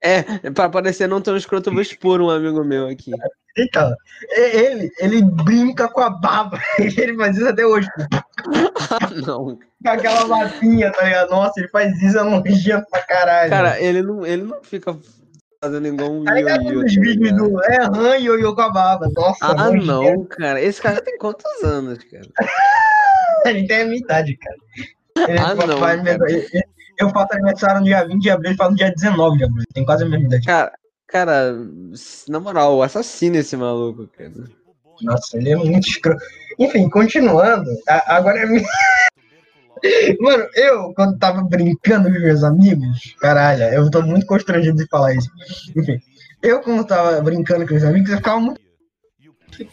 É, pra parecer não tão escroto, eu vou expor um amigo meu aqui. Então, ele, ele brinca com a baba. Ele faz isso até hoje. Ah, não. Com aquela babinha, tá ligado? Nossa, ele faz isso, é nojento pra caralho. Cara, ele não, ele não fica fazendo igual um tá ligado nos tá vídeos do é Han e com a baba. Nossa, Ah, não, cara. Esse cara tem quantos anos, cara? Ele tem a minha idade, cara. Ele Ah, não, cara. ele- Eu faço aniversário no dia 20 de abril, ele faz no dia 19 de abril. Tem quase a mesma idade. Cara, cara, na moral, assassina esse maluco, cara. Nossa, ele é muito escroto. Enfim, continuando. a- agora é minha. Mano, eu, quando tava brincando com meus amigos, caralho, eu tô muito constrangido de falar isso. Enfim, eu, quando tava brincando com meus amigos, eu ficava muito,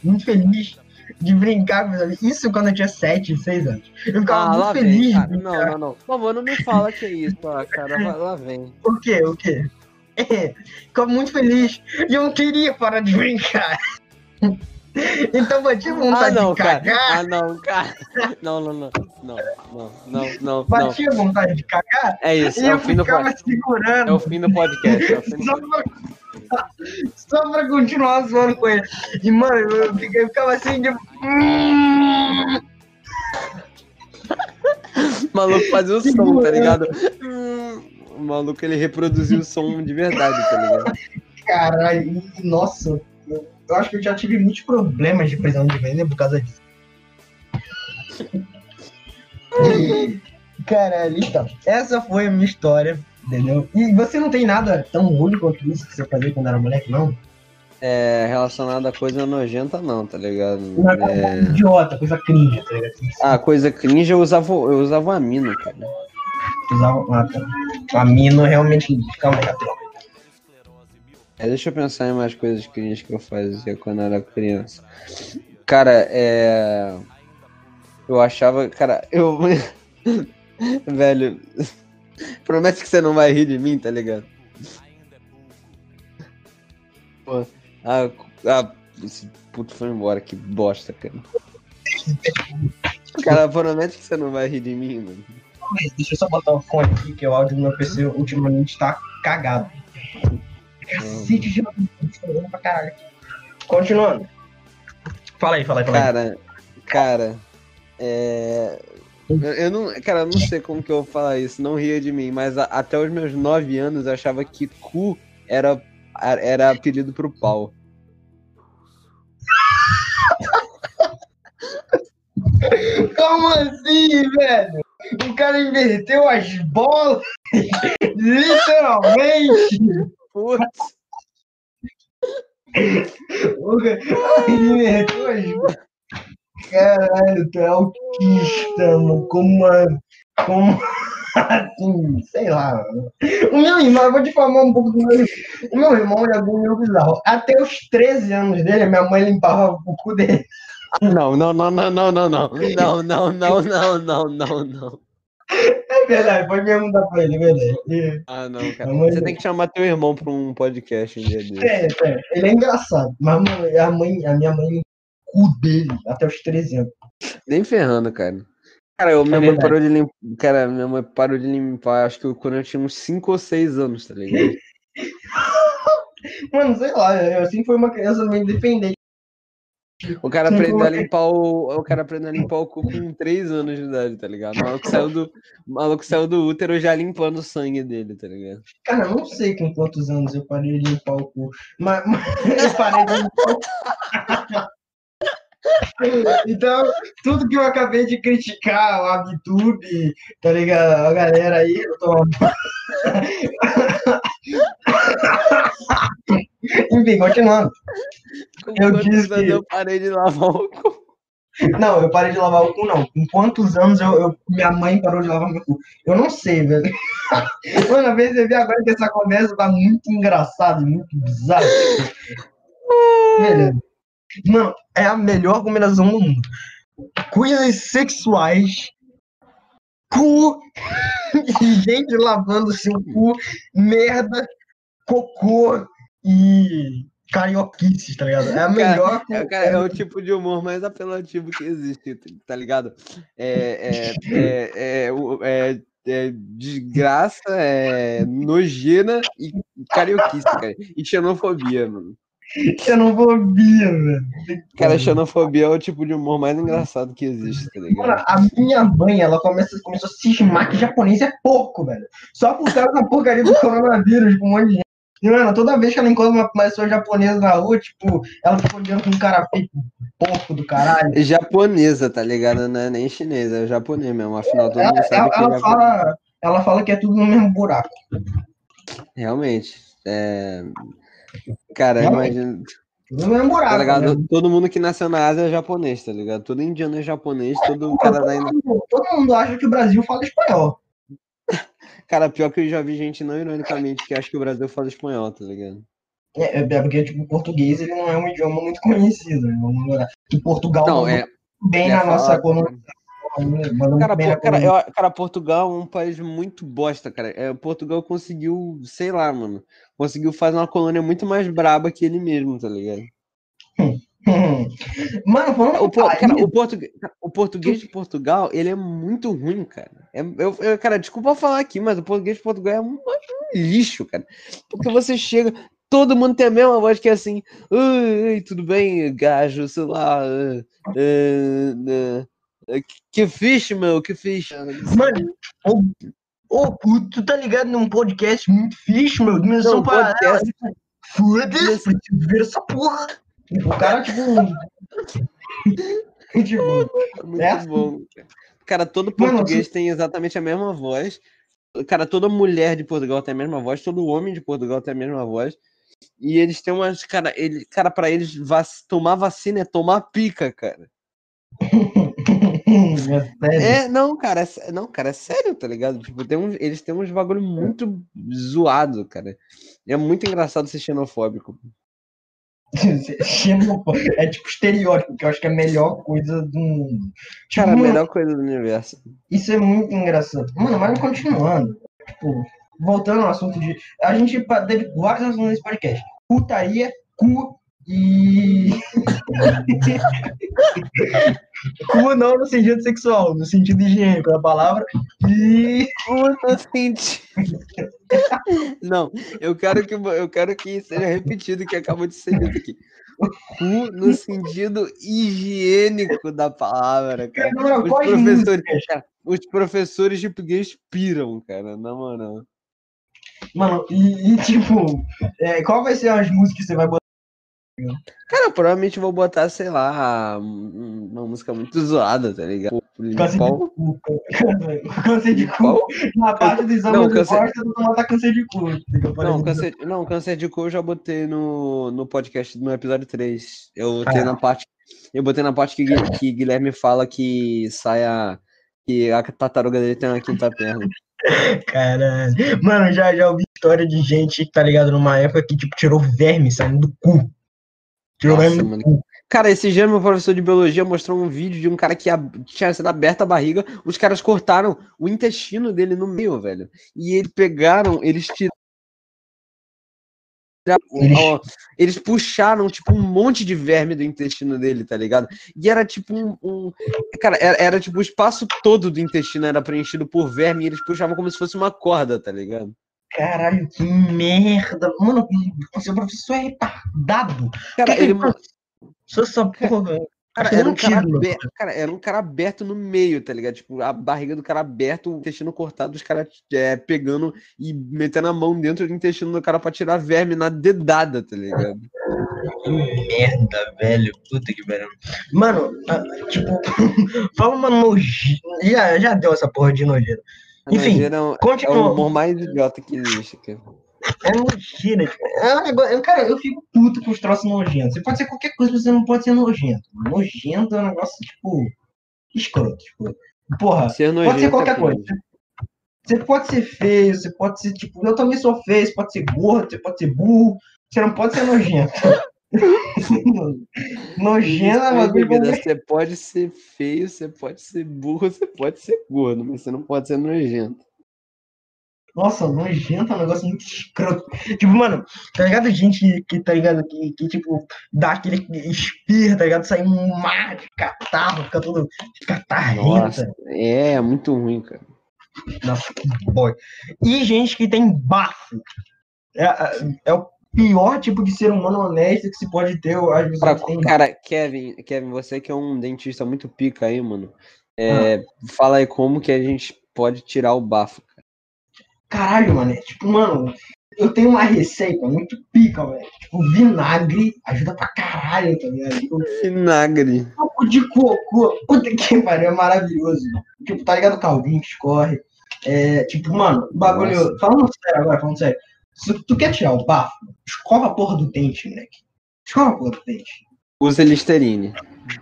muito feliz de brincar com meus amigos. Isso quando eu tinha 7, 6 anos. Eu ficava Ah, muito feliz. vem, cara. Não, não, não. Por favor, não me fala que é isso, cara. Lá- vem. O quê? O quê? É, ficava muito feliz. E eu não queria parar de brincar. Então eu tive Ah, vontade não, de cara. cagar. Ah, não, cara. Não, não, não. Não, não, não, não. Batia vontade de cagar. É isso, é eu o fim do ficava podcast. segurando. É o fim do podcast. É o fim do pra, só pra continuar zoando com ele. E, mano, eu, eu ficava assim, tipo. O maluco fazia o som, tá ligado? Hum, O maluco ele reproduziu o som de verdade, tá ligado? Caralho, nossa, eu, eu acho que eu já tive muitos problemas de prisão de veneno por causa disso. Caralho, então, essa foi a minha história, entendeu? E você não tem nada tão ruim quanto isso que você fazia quando era moleque, não? É, relacionado a coisa nojenta, não, tá ligado? Uma coisa É... idiota, coisa cringe, tá ligado? Ah, coisa cringe eu usava, eu usava um amino, cara. Usava uma, a mina realmente ficava legal. É, deixa eu pensar em mais coisas cringe que eu fazia quando era criança. Cara, é. Eu achava. Cara, eu. Velho. Promete que você não vai rir de mim, tá ligado? Pô, ah, ah, esse puto foi embora, que bosta, cara. Cara, promete que você não vai rir de mim, mano. Deixa eu só botar o fone aqui, que o áudio do meu PC ultimamente tá cagado. Cacete de áudio, pra caralho. Continuando. Fala aí, fala aí, fala aí. Cara, cara, é. Eu, eu não, cara, eu não sei como que eu vou falar isso, não ria de mim, mas a- até os meus nove anos eu achava que cu era, era apelido pro pau. Como assim, velho? O cara inverteu as bolas. Literalmente. Putz, O cara inverteu as bolas. Caralho, tu é autista, mano. Como, uma- como assim, sei lá. mano. O meu irmão, eu vou te falar um pouco do meu irmão. O meu irmão é meio bizarro. Até os 13 anos dele, minha mãe limpava o cu dele. Não, não, não, não, não, não, não. Não, não, não, não, não, não, não. É verdade, pode perguntar pra ele, é verdade. Ah, não, cara. Mamãe- Você tem que chamar teu irmão pra um podcast um dia desse. É, é, ele é engraçado. Mas a, mãe, a minha mãe cu dele até os 13 anos. Nem ferrando, cara. Cara, eu, minha mãe parou de limpar. Cara, minha mãe parou de limpar, acho que eu- quando eu tinha uns 5 ou 6 anos, tá ligado? Mano, sei lá, eu assim foi uma criança meio independente. O cara Sim, aprendeu a é- limpar o. O cara aprendeu a limpar o cu com 3 anos de idade, tá ligado? O maluco saiu do, o maluco saiu do útero já limpando o sangue dele, tá ligado? Cara, eu não sei com quantos anos eu parei de limpar o cu. Mas, mas eu parei de limpar o cu. Então, tudo que eu acabei de criticar, o Abtube, tá ligado? A galera aí, eu tô. Enfim, continuando. Com Eu disse que- eu parei de lavar o cu? Não, eu parei de lavar o cu, não. Com quantos anos eu, eu- minha mãe parou de lavar meu cu? Eu não sei, velho. Mano, eu percebi agora que essa conversa tá muito engraçada e muito bizarra. Beleza. Mano, é a melhor combinação do mundo. Coisas sexuais, cu gente lavando seu cu, merda, cocô e carioquices, tá ligado? É a melhor É, cara, é o tipo de humor mais apelativo que existe, tá ligado? É, é, é, é, é, é desgraça, é nojeira e carioquice, cara. E xenofobia, mano. Xenofobia, velho. Cara, xenofobia é o tipo de humor mais engraçado que existe, tá Mano, ligado? a minha mãe, ela começa, começou a cismar que japonês é porco, velho. Só por causa da porcaria do coronavírus, com um monte de gente. E, mano, toda vez que ela encontra uma pessoa japonesa na rua, tipo, ela fica olhando com um cara feio, porco do caralho. É japonesa, tá ligado? Não é nem chinesa, é japonês mesmo. Afinal, todo Ela, mundo sabe ela- que é ela japonês. fala, ela fala que é tudo no mesmo buraco. Realmente. É... Cara, imagina. Mesmo buraco. Tá ligado? né? Todo mundo que nasceu na Ásia é japonês, tá ligado? Todo indiano é japonês, todo cara Todo mundo, todo mundo acha que o Brasil fala espanhol. Cara, pior que eu já vi gente não ironicamente que acha que o Brasil fala espanhol, tá ligado? É, é porque, tipo, o português ele não é um idioma muito conhecido. Né? Vamos lembrar. Que Portugal Não, é. bem é na nossa mandou Cara, pô- cara, eu- cara, Portugal é um país muito bosta, cara. É, Portugal conseguiu, sei lá, mano. Conseguiu fazer uma colônia muito mais braba que ele mesmo, tá ligado? Mano, falando O, cara, o, português, o português de Portugal, ele é muito ruim, cara. É, eu, eu- cara, desculpa falar aqui, mas o português de Portugal é um, um lixo, cara. Porque você chega, todo mundo tem a mesma voz que é assim, oi, tudo bem, gajo, sei lá, ah, ah, ah, que fixe, meu, que fixe. Mano, ô, ô, tu- tá ligado num podcast muito fixe, meu? Dimensão Não, paralela. Foda-se, ver essa porra. O cara, tipo. tipo, Muito É bom. Cara, todo Mano, português tem exatamente a mesma voz. Cara, toda mulher de Portugal tem a mesma voz, todo homem de Portugal tem a mesma voz. E eles têm umas. Cara, ele, cara para eles, vac- tomar vacina é tomar pica, cara. é sério. É, não, cara, é, não, cara, é sério, tá ligado? Tipo, tem eles têm uns bagulho muito zoado, cara. É muito engraçado ser xenofóbico. Xenofo- É tipo estereótipo, que eu acho que é a melhor coisa do mundo. Tipo, Cara, a melhor coisa do universo. Isso é muito engraçado. Mano, mas continuando. Tipo, voltando ao assunto de. A gente teve vários assuntos nesse podcast: putaria, cu e. cu não no sentido sexual, no sentido higiênico da palavra. E. Puta sentido. Não, eu quero que eu quero que seja repetido o que acabou de ser dito aqui. Cu no sentido higiênico da palavra, cara. Mano, Os quais professores, cara, os professores de português piram, cara, na moral. Mano, e, e, tipo, é, qual vai ser as músicas que você vai botar? Cara, provavelmente eu vou botar, sei lá, um- uma música muito zoada, tá ligado? Câncer de cu. Câncer de cu. Na parte dos Não, homens câncer- gosta do tomar câncer de cu. Não, câncer, não, câncer de cu eu já botei no, no podcast no episódio 3. Eu botei Ah. na parte. Eu botei na parte que, que Guilherme fala que sai a. Que a tartaruga dele tem uma quinta perna. Caralho. Mano, já, já ouvi história de gente, tá ligado? Numa época que, tipo, tirou verme saindo do cu. Nossa, mano. Cara, esse dia meu professor de biologia mostrou um vídeo de um cara que tinha sido aberta a barriga, os caras cortaram o intestino dele no meio, velho. E eles pegaram, eles tiraram. Eles- ó, Eles puxaram, tipo, um monte de verme do intestino dele, tá ligado? E era tipo um. um- cara, era, era tipo o espaço todo do intestino era preenchido por verme e eles puxavam como se fosse uma corda, tá ligado? Caralho, que merda. Mano, seu professor é retardado. Cara, Que ele. Só essa porra. Cara, que era um cara, aberto, cara, era um cara aberto no meio, tá ligado? Tipo, a barriga do cara aberto, o intestino cortado, os caras é, pegando e metendo a mão dentro do intestino do cara pra tirar verme na dedada, tá ligado? Que merda, velho. Puta que pariu. Mano, tipo, fala uma nojeira. Já, já deu essa porra de nojeira. Enfim, é, um- é o Continua. humor mais idiota que existe, cara. É nojeira, tipo. É um negócio. Cara, eu fico puto com os troços nojentos. Você pode ser qualquer coisa, mas você não pode ser nojento. Nojento é um negócio, tipo, escroto. Tipo, porra, Ser pode nojento ser é qualquer foda. coisa. Você pode ser feio, você pode ser, tipo, eu também sou feio, você pode ser gordo, você pode ser burro, você não pode ser nojento. é Dúvida, coisa. Você pode ser feio, você pode ser burro, você pode ser gordo, mas você não pode ser nojento. Nossa, nojento é um negócio muito escroto. Tipo, mano, tá ligado? Gente que, tá ligado? Que, que, tipo, dá aquele espirra, tá ligado? Sai um mar de catarro, fica todo catarrenta. É, é muito ruim, cara. Nossa, que boy. E gente que tem bafo. É, é- é o pior tipo de ser humano honesto que se pode ter. Às vezes Pra- tem cara, Kevin, Kevin, você que é um dentista muito pica aí, mano. é, Fala aí como que a gente pode tirar o bafo. Caralho, mano. é Tipo, mano, eu tenho uma receita muito pica, velho. Tipo, vinagre ajuda pra caralho, tá ligado? Tipo, Vinagre. Coco de cocô. Puta que pariu, é maravilhoso. Tipo, tá ligado o caldinho que escorre. É, tipo, mano, o bagulho. Nossa. Falando sério agora, falando sério. Se tu quer tirar o bafo, escova a porra do dente, moleque. Escova a porra do dente. Usa Listerine.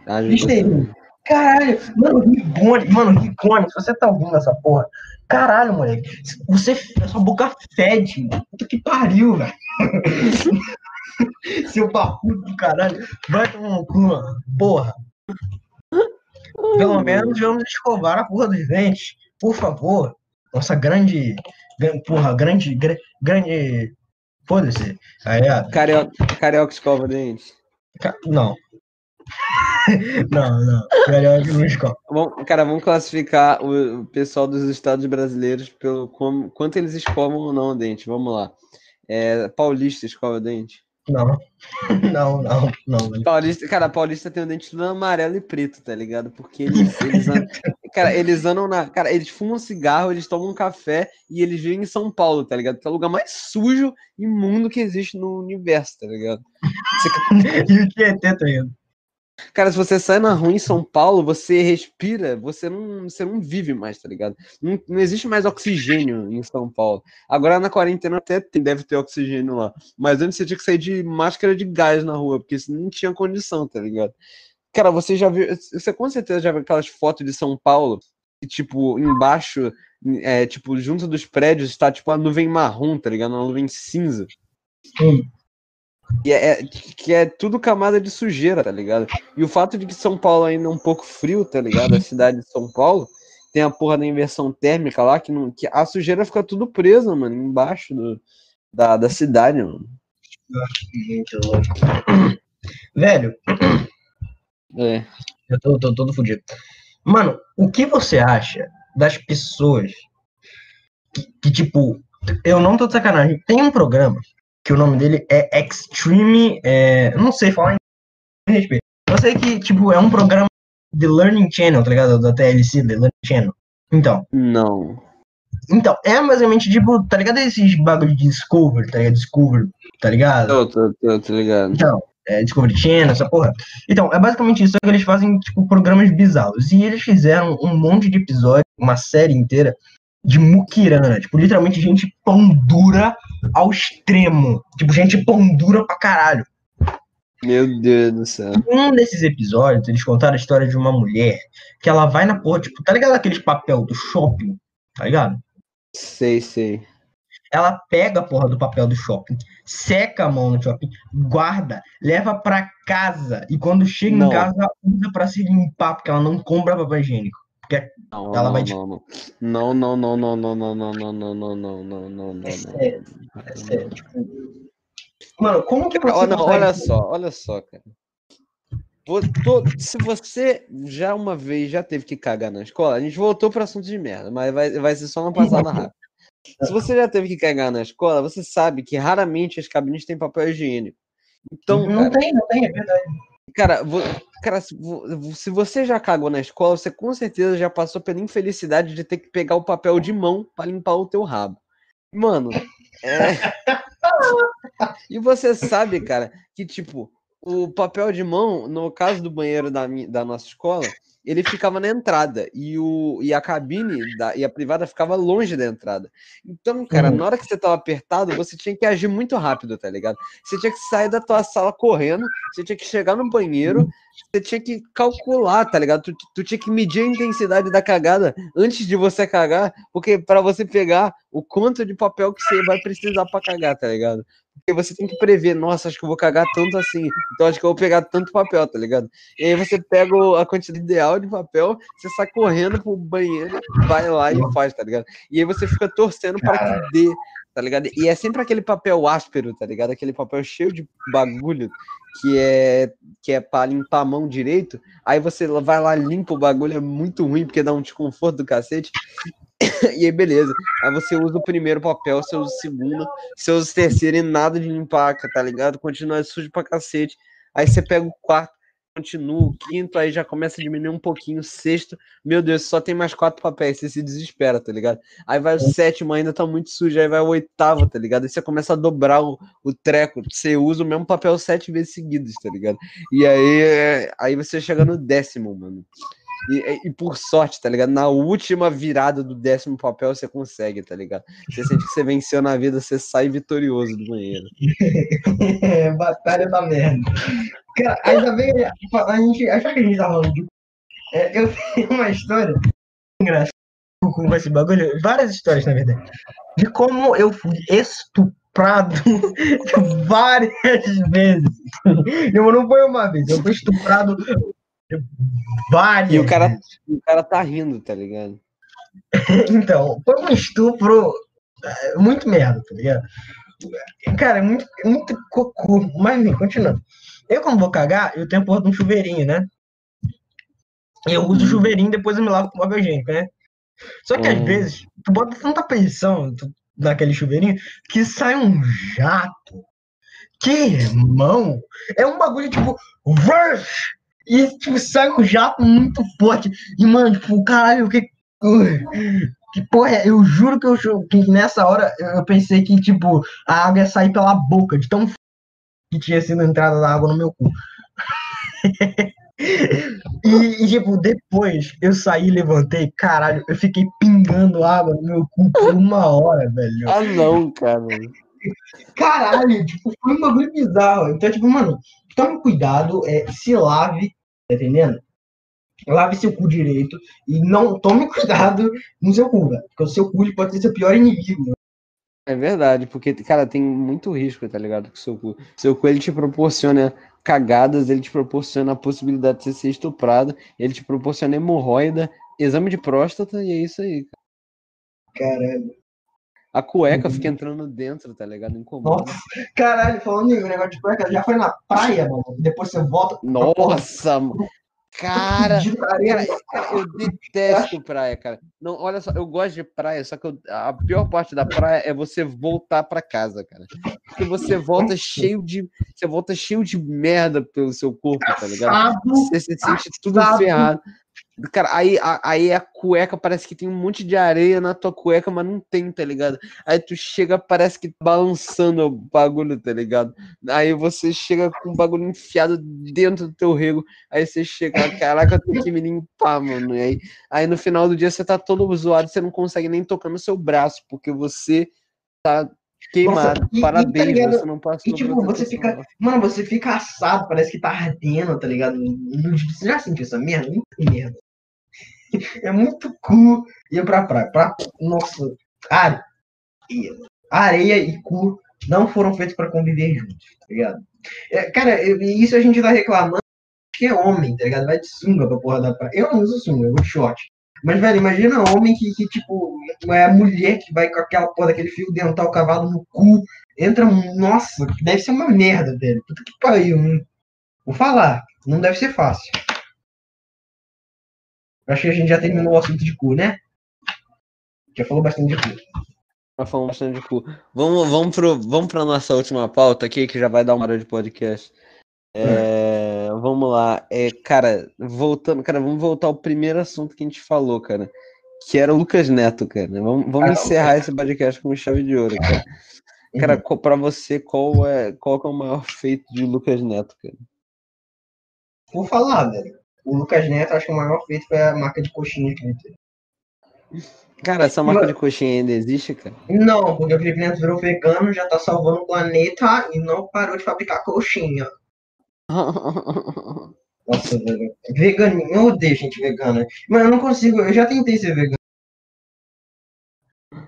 Ajuda. Listerine. Caralho, mano, Rigone, mano, Rigone, se você tá ouvindo essa porra, caralho, moleque, você, a sua boca fede, mano. Puta que pariu, velho. Seu barbudo do caralho, vai tomar um cu, mano. Porra. Pelo menos vamos escovar a porra dos dentes, por favor. Nossa grande, gran- porra, grande, gra- grande, foda-se. Carioca, carioca escova dente. não. não, não, carioca não escova. Bom, cara, vamos classificar o, pessoal dos estados brasileiros pelo como, quanto eles escovam ou não o dente. Vamos lá. É, paulista escova o dente. Não, não, não, não. Paulista, cara, paulista tem o dente tudo amarelo e preto, tá ligado? Porque eles, eles cara, eles andam na, cara, eles fumam cigarro, eles tomam um café e eles vivem em São Paulo, tá ligado? Que é o lugar mais sujo e imundo que existe no universo, tá ligado? E o Tietê, tá ligado? Cara, se você sai na rua em São Paulo, você respira, você não, você não vive mais, tá ligado? Não, não existe mais oxigênio em São Paulo. Agora na quarentena até tem- deve ter oxigênio lá. Mas antes você tinha que sair de máscara de gás na rua, porque senão não tinha condição, tá ligado? Cara, você já viu. Você com certeza já viu aquelas fotos de São Paulo, que, tipo, embaixo, é, tipo, junto dos prédios, está tipo a nuvem marrom, tá ligado? Uma nuvem cinza. Sim. E é, é- que é tudo camada de sujeira, tá ligado? E o fato de que São Paulo ainda é um pouco frio, tá ligado? A cidade de São Paulo tem a porra da inversão térmica lá, que, não, que a sujeira fica tudo presa, mano, embaixo do, da, da cidade, mano. Muito louco. Velho, É. eu tô, tô todo fudido. Mano, o que você acha das pessoas que, que, tipo, eu não tô de sacanagem, tem um programa que o nome dele é Extreme, é, não sei falar em respeito. Eu sei que, tipo, é um programa de Learning Channel, tá ligado? Da TLC, The Learning Channel. Então, Não. então, é basicamente, tipo, tá ligado esses bagulho de Discover, tá ligado? Discover, tá ligado? Eu tô, tô, tô ligado. Então, é, Discovery Channel, essa porra. Então, é basicamente isso, só que eles fazem, tipo, programas bizarros. E eles fizeram um monte de episódios, uma série inteira, de muquirana. Tipo, literalmente gente pão dura ao extremo. Tipo, gente pão dura pra caralho. Meu Deus do céu. Um desses episódios, eles contaram a história de uma mulher que ela vai na porra, tipo, tá ligado aqueles papel do shopping? Tá ligado? Sei, sei. Ela pega a porra do papel do shopping, seca a mão no shopping, guarda, leva pra casa e quando chega Não. em casa usa pra se limpar, porque ela não compra papel higiênico. Não, Ela não, vai- não, não, não, não, não, não, não, não, não, não, não, não, não, não, não, É sério, é sério, tipo... Mano, como que você Olha, não, olha só, olha só, cara. Se você já uma vez já teve que cagar na escola, a gente voltou para assunto de merda, mas vai, vai ser só uma passada rápida. Se você já teve que cagar na escola, você sabe que raramente as cabines têm papel higiênico. Então, Não cara, tem, não tem, é verdade. Cara, vo- cara, se vo- se você já cagou na escola, você com certeza já passou pela infelicidade de ter que pegar o papel de mão para limpar o teu rabo. Mano, é... E você sabe, cara, que tipo, o papel de mão, no caso do banheiro da, da nossa escola, ele ficava na entrada e, o, e a cabine da, e a privada ficava longe da entrada. Então, cara, Uhum. na hora que você tava apertado, você tinha que agir muito rápido, tá ligado? Você tinha que sair da tua sala correndo, você tinha que chegar no banheiro, você tinha que calcular, tá ligado? Tu, tu tinha que medir a intensidade da cagada antes de você cagar, porque para você pegar o quanto de papel que você vai precisar para cagar, tá ligado? Porque você tem que prever, nossa, acho que eu vou cagar tanto assim, então acho que eu vou pegar tanto papel, tá ligado? E aí você pega a quantidade ideal de papel, você sai correndo pro banheiro, vai lá e faz, tá ligado? E aí você fica torcendo para que dê, tá ligado? E é sempre aquele papel áspero, tá ligado? Aquele papel cheio de bagulho que é que é para limpar a mão direito. Aí você vai lá limpa o bagulho, é muito ruim porque dá um desconforto do cacete. E aí beleza. Aí você usa o primeiro papel, você usa o segundo, você usa o terceiro e nada de limpar, tá ligado? Continua sujo pra cacete. Aí você pega o quarto, continua, o quinto, aí já começa a diminuir um pouquinho, o sexto, meu Deus, só tem mais quatro papéis, você se desespera, tá ligado? Aí vai o sétimo, ainda tá muito sujo, aí vai o oitavo, tá ligado? Aí você começa a dobrar o, o treco, você usa o mesmo papel sete vezes seguidas, tá ligado? E aí, é, aí você chega no décimo, mano. E, e por sorte, tá ligado? Na última virada do décimo papel você consegue, tá ligado? Você sente que você venceu na vida, você sai vitorioso do banheiro. É, batalha da merda. Cara, ainda bem a gente. Acho que a gente tá falando. É, eu tenho uma história engraçada com esse bagulho. Várias histórias, na verdade. De como eu fui estuprado várias vezes. Eu não foi uma vez, eu fui estuprado várias E o cara, o cara tá rindo, tá ligado? Então, foi um estupro é, muito merda, tá ligado? Cara, é muito, muito cocô. Mas enfim, continuando. Eu, quando vou cagar, eu tenho porra de um chuveirinho, né? Eu uso o chuveirinho e depois eu me lavo com papel higiênico, né? Só que às Hum. vezes, tu bota tanta pressão tu- naquele chuveirinho que sai um jato. Que irmão! É um bagulho tipo. Rush! E tipo, sai um jato muito forte. E, mano, tipo, caralho, que. Que porra, é? eu juro que, eu, que nessa hora eu pensei que, tipo, a água ia sair pela boca, de tão f- que tinha sido a entrada da água no meu cu. e, e, tipo, depois eu saí, levantei, caralho, eu fiquei pingando água no meu cu por uma hora, velho. Ah, não, cara. Caralho, tipo, foi um bagulho bizarro. Então, tipo, mano, tome cuidado, é, se lave, tá entendendo? Lave seu cu direito e não tome cuidado no seu cu, velho. Porque o seu cu pode ser seu pior inimigo. É verdade, porque, cara, tem muito risco, tá ligado? Com o seu cu. Seu cu, ele te proporciona cagadas, ele te proporciona a possibilidade de você ser estuprado, ele te proporciona hemorroida, exame de próstata, e é isso aí. cara. Caralho. A cueca fica entrando dentro, tá ligado? Incomoda. Nossa, caralho, falando em negócio de cueca, já foi na praia, mano. Depois você volta. Nossa, mano. Cara. Cara, eu detesto praia, cara. Não, olha só, eu gosto de praia, só que eu- a pior parte da praia é você voltar pra casa, cara. Porque você volta cheio de, você volta cheio de merda pelo seu corpo, tá ligado? Você se sente tudo ferrado. Cara, aí a, aí a cueca parece que tem um monte de areia na tua cueca, mas não tem, tá ligado? Aí tu chega, parece que tá balançando o bagulho, tá ligado? Aí você chega com o bagulho enfiado dentro do teu rego. Aí você chega, caraca, eu tenho que me limpar, mano. E aí, aí no final do dia você tá todo zoado, você não consegue nem tocar no seu braço, porque você tá queimado. e- e tá Parabéns, ligado? você não passou E tipo, você fica. Mano, você fica assado, parece que tá ardendo, tá ligado? Você já sentiu essa merda? Muito merda. É muito cu ir pra praia. Pra... Nossa, are... areia e cu não foram feitos pra conviver juntos, tá ligado? É, cara, isso a gente tá reclamando que é homem, tá ligado? Vai de sunga pra porra da praia. Eu não uso sunga, eu de short. Mas, velho, imagina homem que, que, tipo, é a mulher que vai com aquela porra daquele fio dental cavado no cu. Entra, um- nossa, deve ser uma merda, velho. Puta que pariu. Não... Vou falar, não deve ser fácil. Acho que a gente já terminou o assunto de cu, né? Já falou bastante de cu. Nós falamos bastante de cu. Vamos, vamos, pro, vamos pra nossa última pauta aqui, que já vai dar uma hora de podcast. É, vamos lá. É, cara, voltando, cara, vamos voltar ao primeiro assunto que a gente falou, cara. Que era o Lucas Neto, cara. Vamos, vamos Ah, encerrar esse podcast com chave de ouro, cara. Cara, Uhum. pra você, qual é, qual é o maior feito de Lucas Neto, cara? Vou falar, velho. O Lucas Neto, acho que o maior feito foi a marca de coxinha que ele teve. Cara, essa marca de coxinha ainda existe, cara? Não, porque o Felipe Neto virou vegano, já tá salvando o planeta e não parou de fabricar coxinha. Nossa, velho. Veganinho, eu odeio gente vegana. Mas eu não consigo, eu já tentei ser vegano.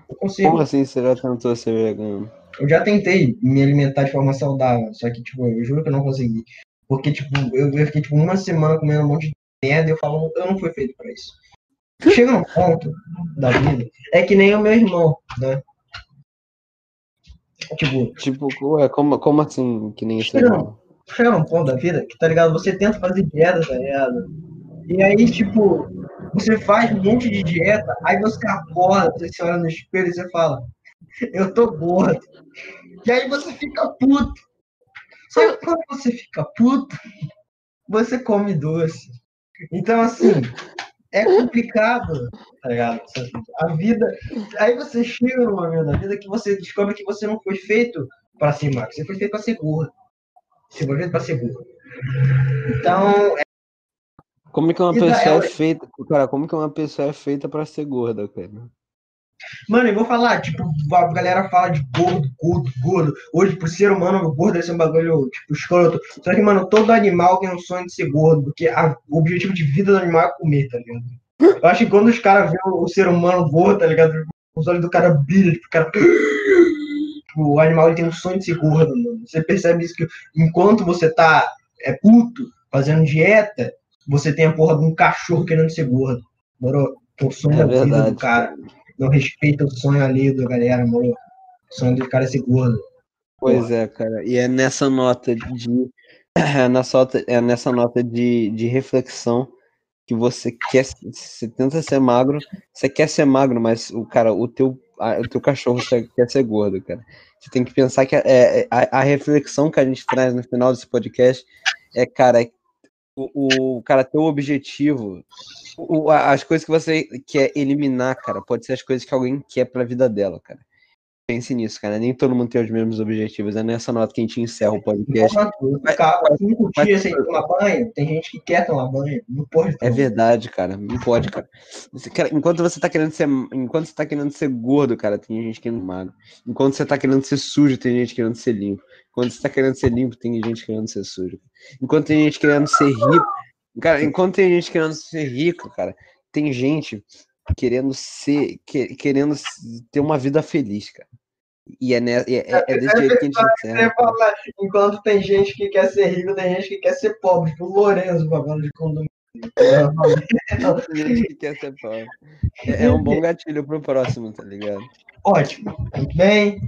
Eu consigo. Como assim você já tentou ser vegano? Eu já tentei me alimentar de forma saudável, só que, tipo, eu juro que eu não consegui. Porque, tipo, eu, eu fiquei, tipo, uma semana comendo um monte de merda e eu falo, eu não fui feito pra isso. Chega um ponto da vida, é que nem o meu irmão, né? Tipo, Tipo, ué, como, como assim que nem isso? Chega um- chega num ponto da vida que, tá ligado? Você tenta fazer dieta, tá ligado? E aí, tipo, você faz um monte de dieta, aí você acorda, você se olha no espelho e você fala, eu tô gordo. E aí você fica puto. Só que quando você fica puto, você come doce. Então, assim, é complicado, tá ligado? A vida. Aí você chega num momento da vida que você descobre que você não foi feito para ser magro, você foi feito para ser gordo. Você foi feito para ser gordo. Então, Como é que uma E daí pessoa ela- é feita, cara, como que uma pessoa é feita pra ser gorda, cara? Mano, eu vou falar, tipo, a galera fala de gordo, gordo, gordo. Hoje, pro ser humano, o gordo é um bagulho, tipo, escroto. Só que, mano, todo animal tem um sonho de ser gordo, porque a- o objetivo de vida do animal é comer, tá ligado? Eu acho que quando os caras veem o ser humano gordo, tá ligado? Os olhos do cara brilham, tipo, o cara. Tipo, o animal ele tem um sonho de ser gordo, mano. Você percebe isso que enquanto você tá é, puto, fazendo dieta, você tem a porra de um cachorro querendo ser gordo. Moro? É o sonho É da vida verdade. do cara. Não respeita o sonho ali da galera, moro? O sonho do cara é ser gordo. Pois é, cara. E é nessa nota de é nessa nota, é nessa nota de, de reflexão que você quer, você tenta ser magro, você quer ser magro, mas o cara, o teu, a- o teu cachorro quer ser gordo, cara. Você tem que pensar que é, é- a, a reflexão que a gente traz no final desse podcast é, cara, é o, o cara, teu objetivo, o- as coisas que você quer eliminar, cara, pode ser as coisas que alguém quer pra vida dela, cara. Pense nisso, cara. Nem todo mundo tem os mesmos objetivos. É nessa nota que a gente encerra o podcast. Cinco dias sem tomar banho, tem gente que quer tomar banho, não pode É tomar. verdade, cara. Não pode, cara. Você- cara, Enquanto você tá querendo ser, enquanto você tá querendo ser gordo, cara, tem gente querendo ser magro. Enquanto você tá querendo ser sujo, tem gente querendo ser limpo. Enquanto você tá querendo ser limpo, tem gente querendo ser sujo. Enquanto tem gente querendo ser rico, cara, enquanto tem gente querendo ser rico, cara, tem gente querendo ser, que- querendo ter uma vida feliz, cara. E é, e é, é, é desse jeito que a gente encerra. Fala, enquanto tem gente que quer ser rico, tem gente que quer ser pobre, tipo o Lourenço falando de condomínio. É, é um bom gatilho pro próximo, tá ligado? Ótimo, bem.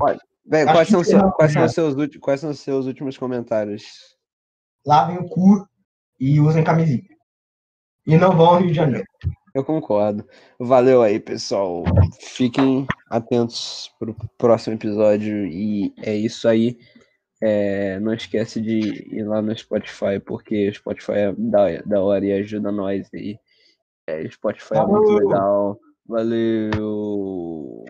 Bem, quais são, seus, encerramos quais, são seus, quais são os seus últimos comentários? Lavem o cu e usem camisinha. E não vão ao Rio de Janeiro. Eu concordo. Valeu aí, pessoal. Fiquem atentos pro próximo episódio. E é isso aí. É, não esquece de ir lá no Spotify, porque o Spotify é da, da hora e ajuda nós aí. É, Spotify é muito legal. Valeu!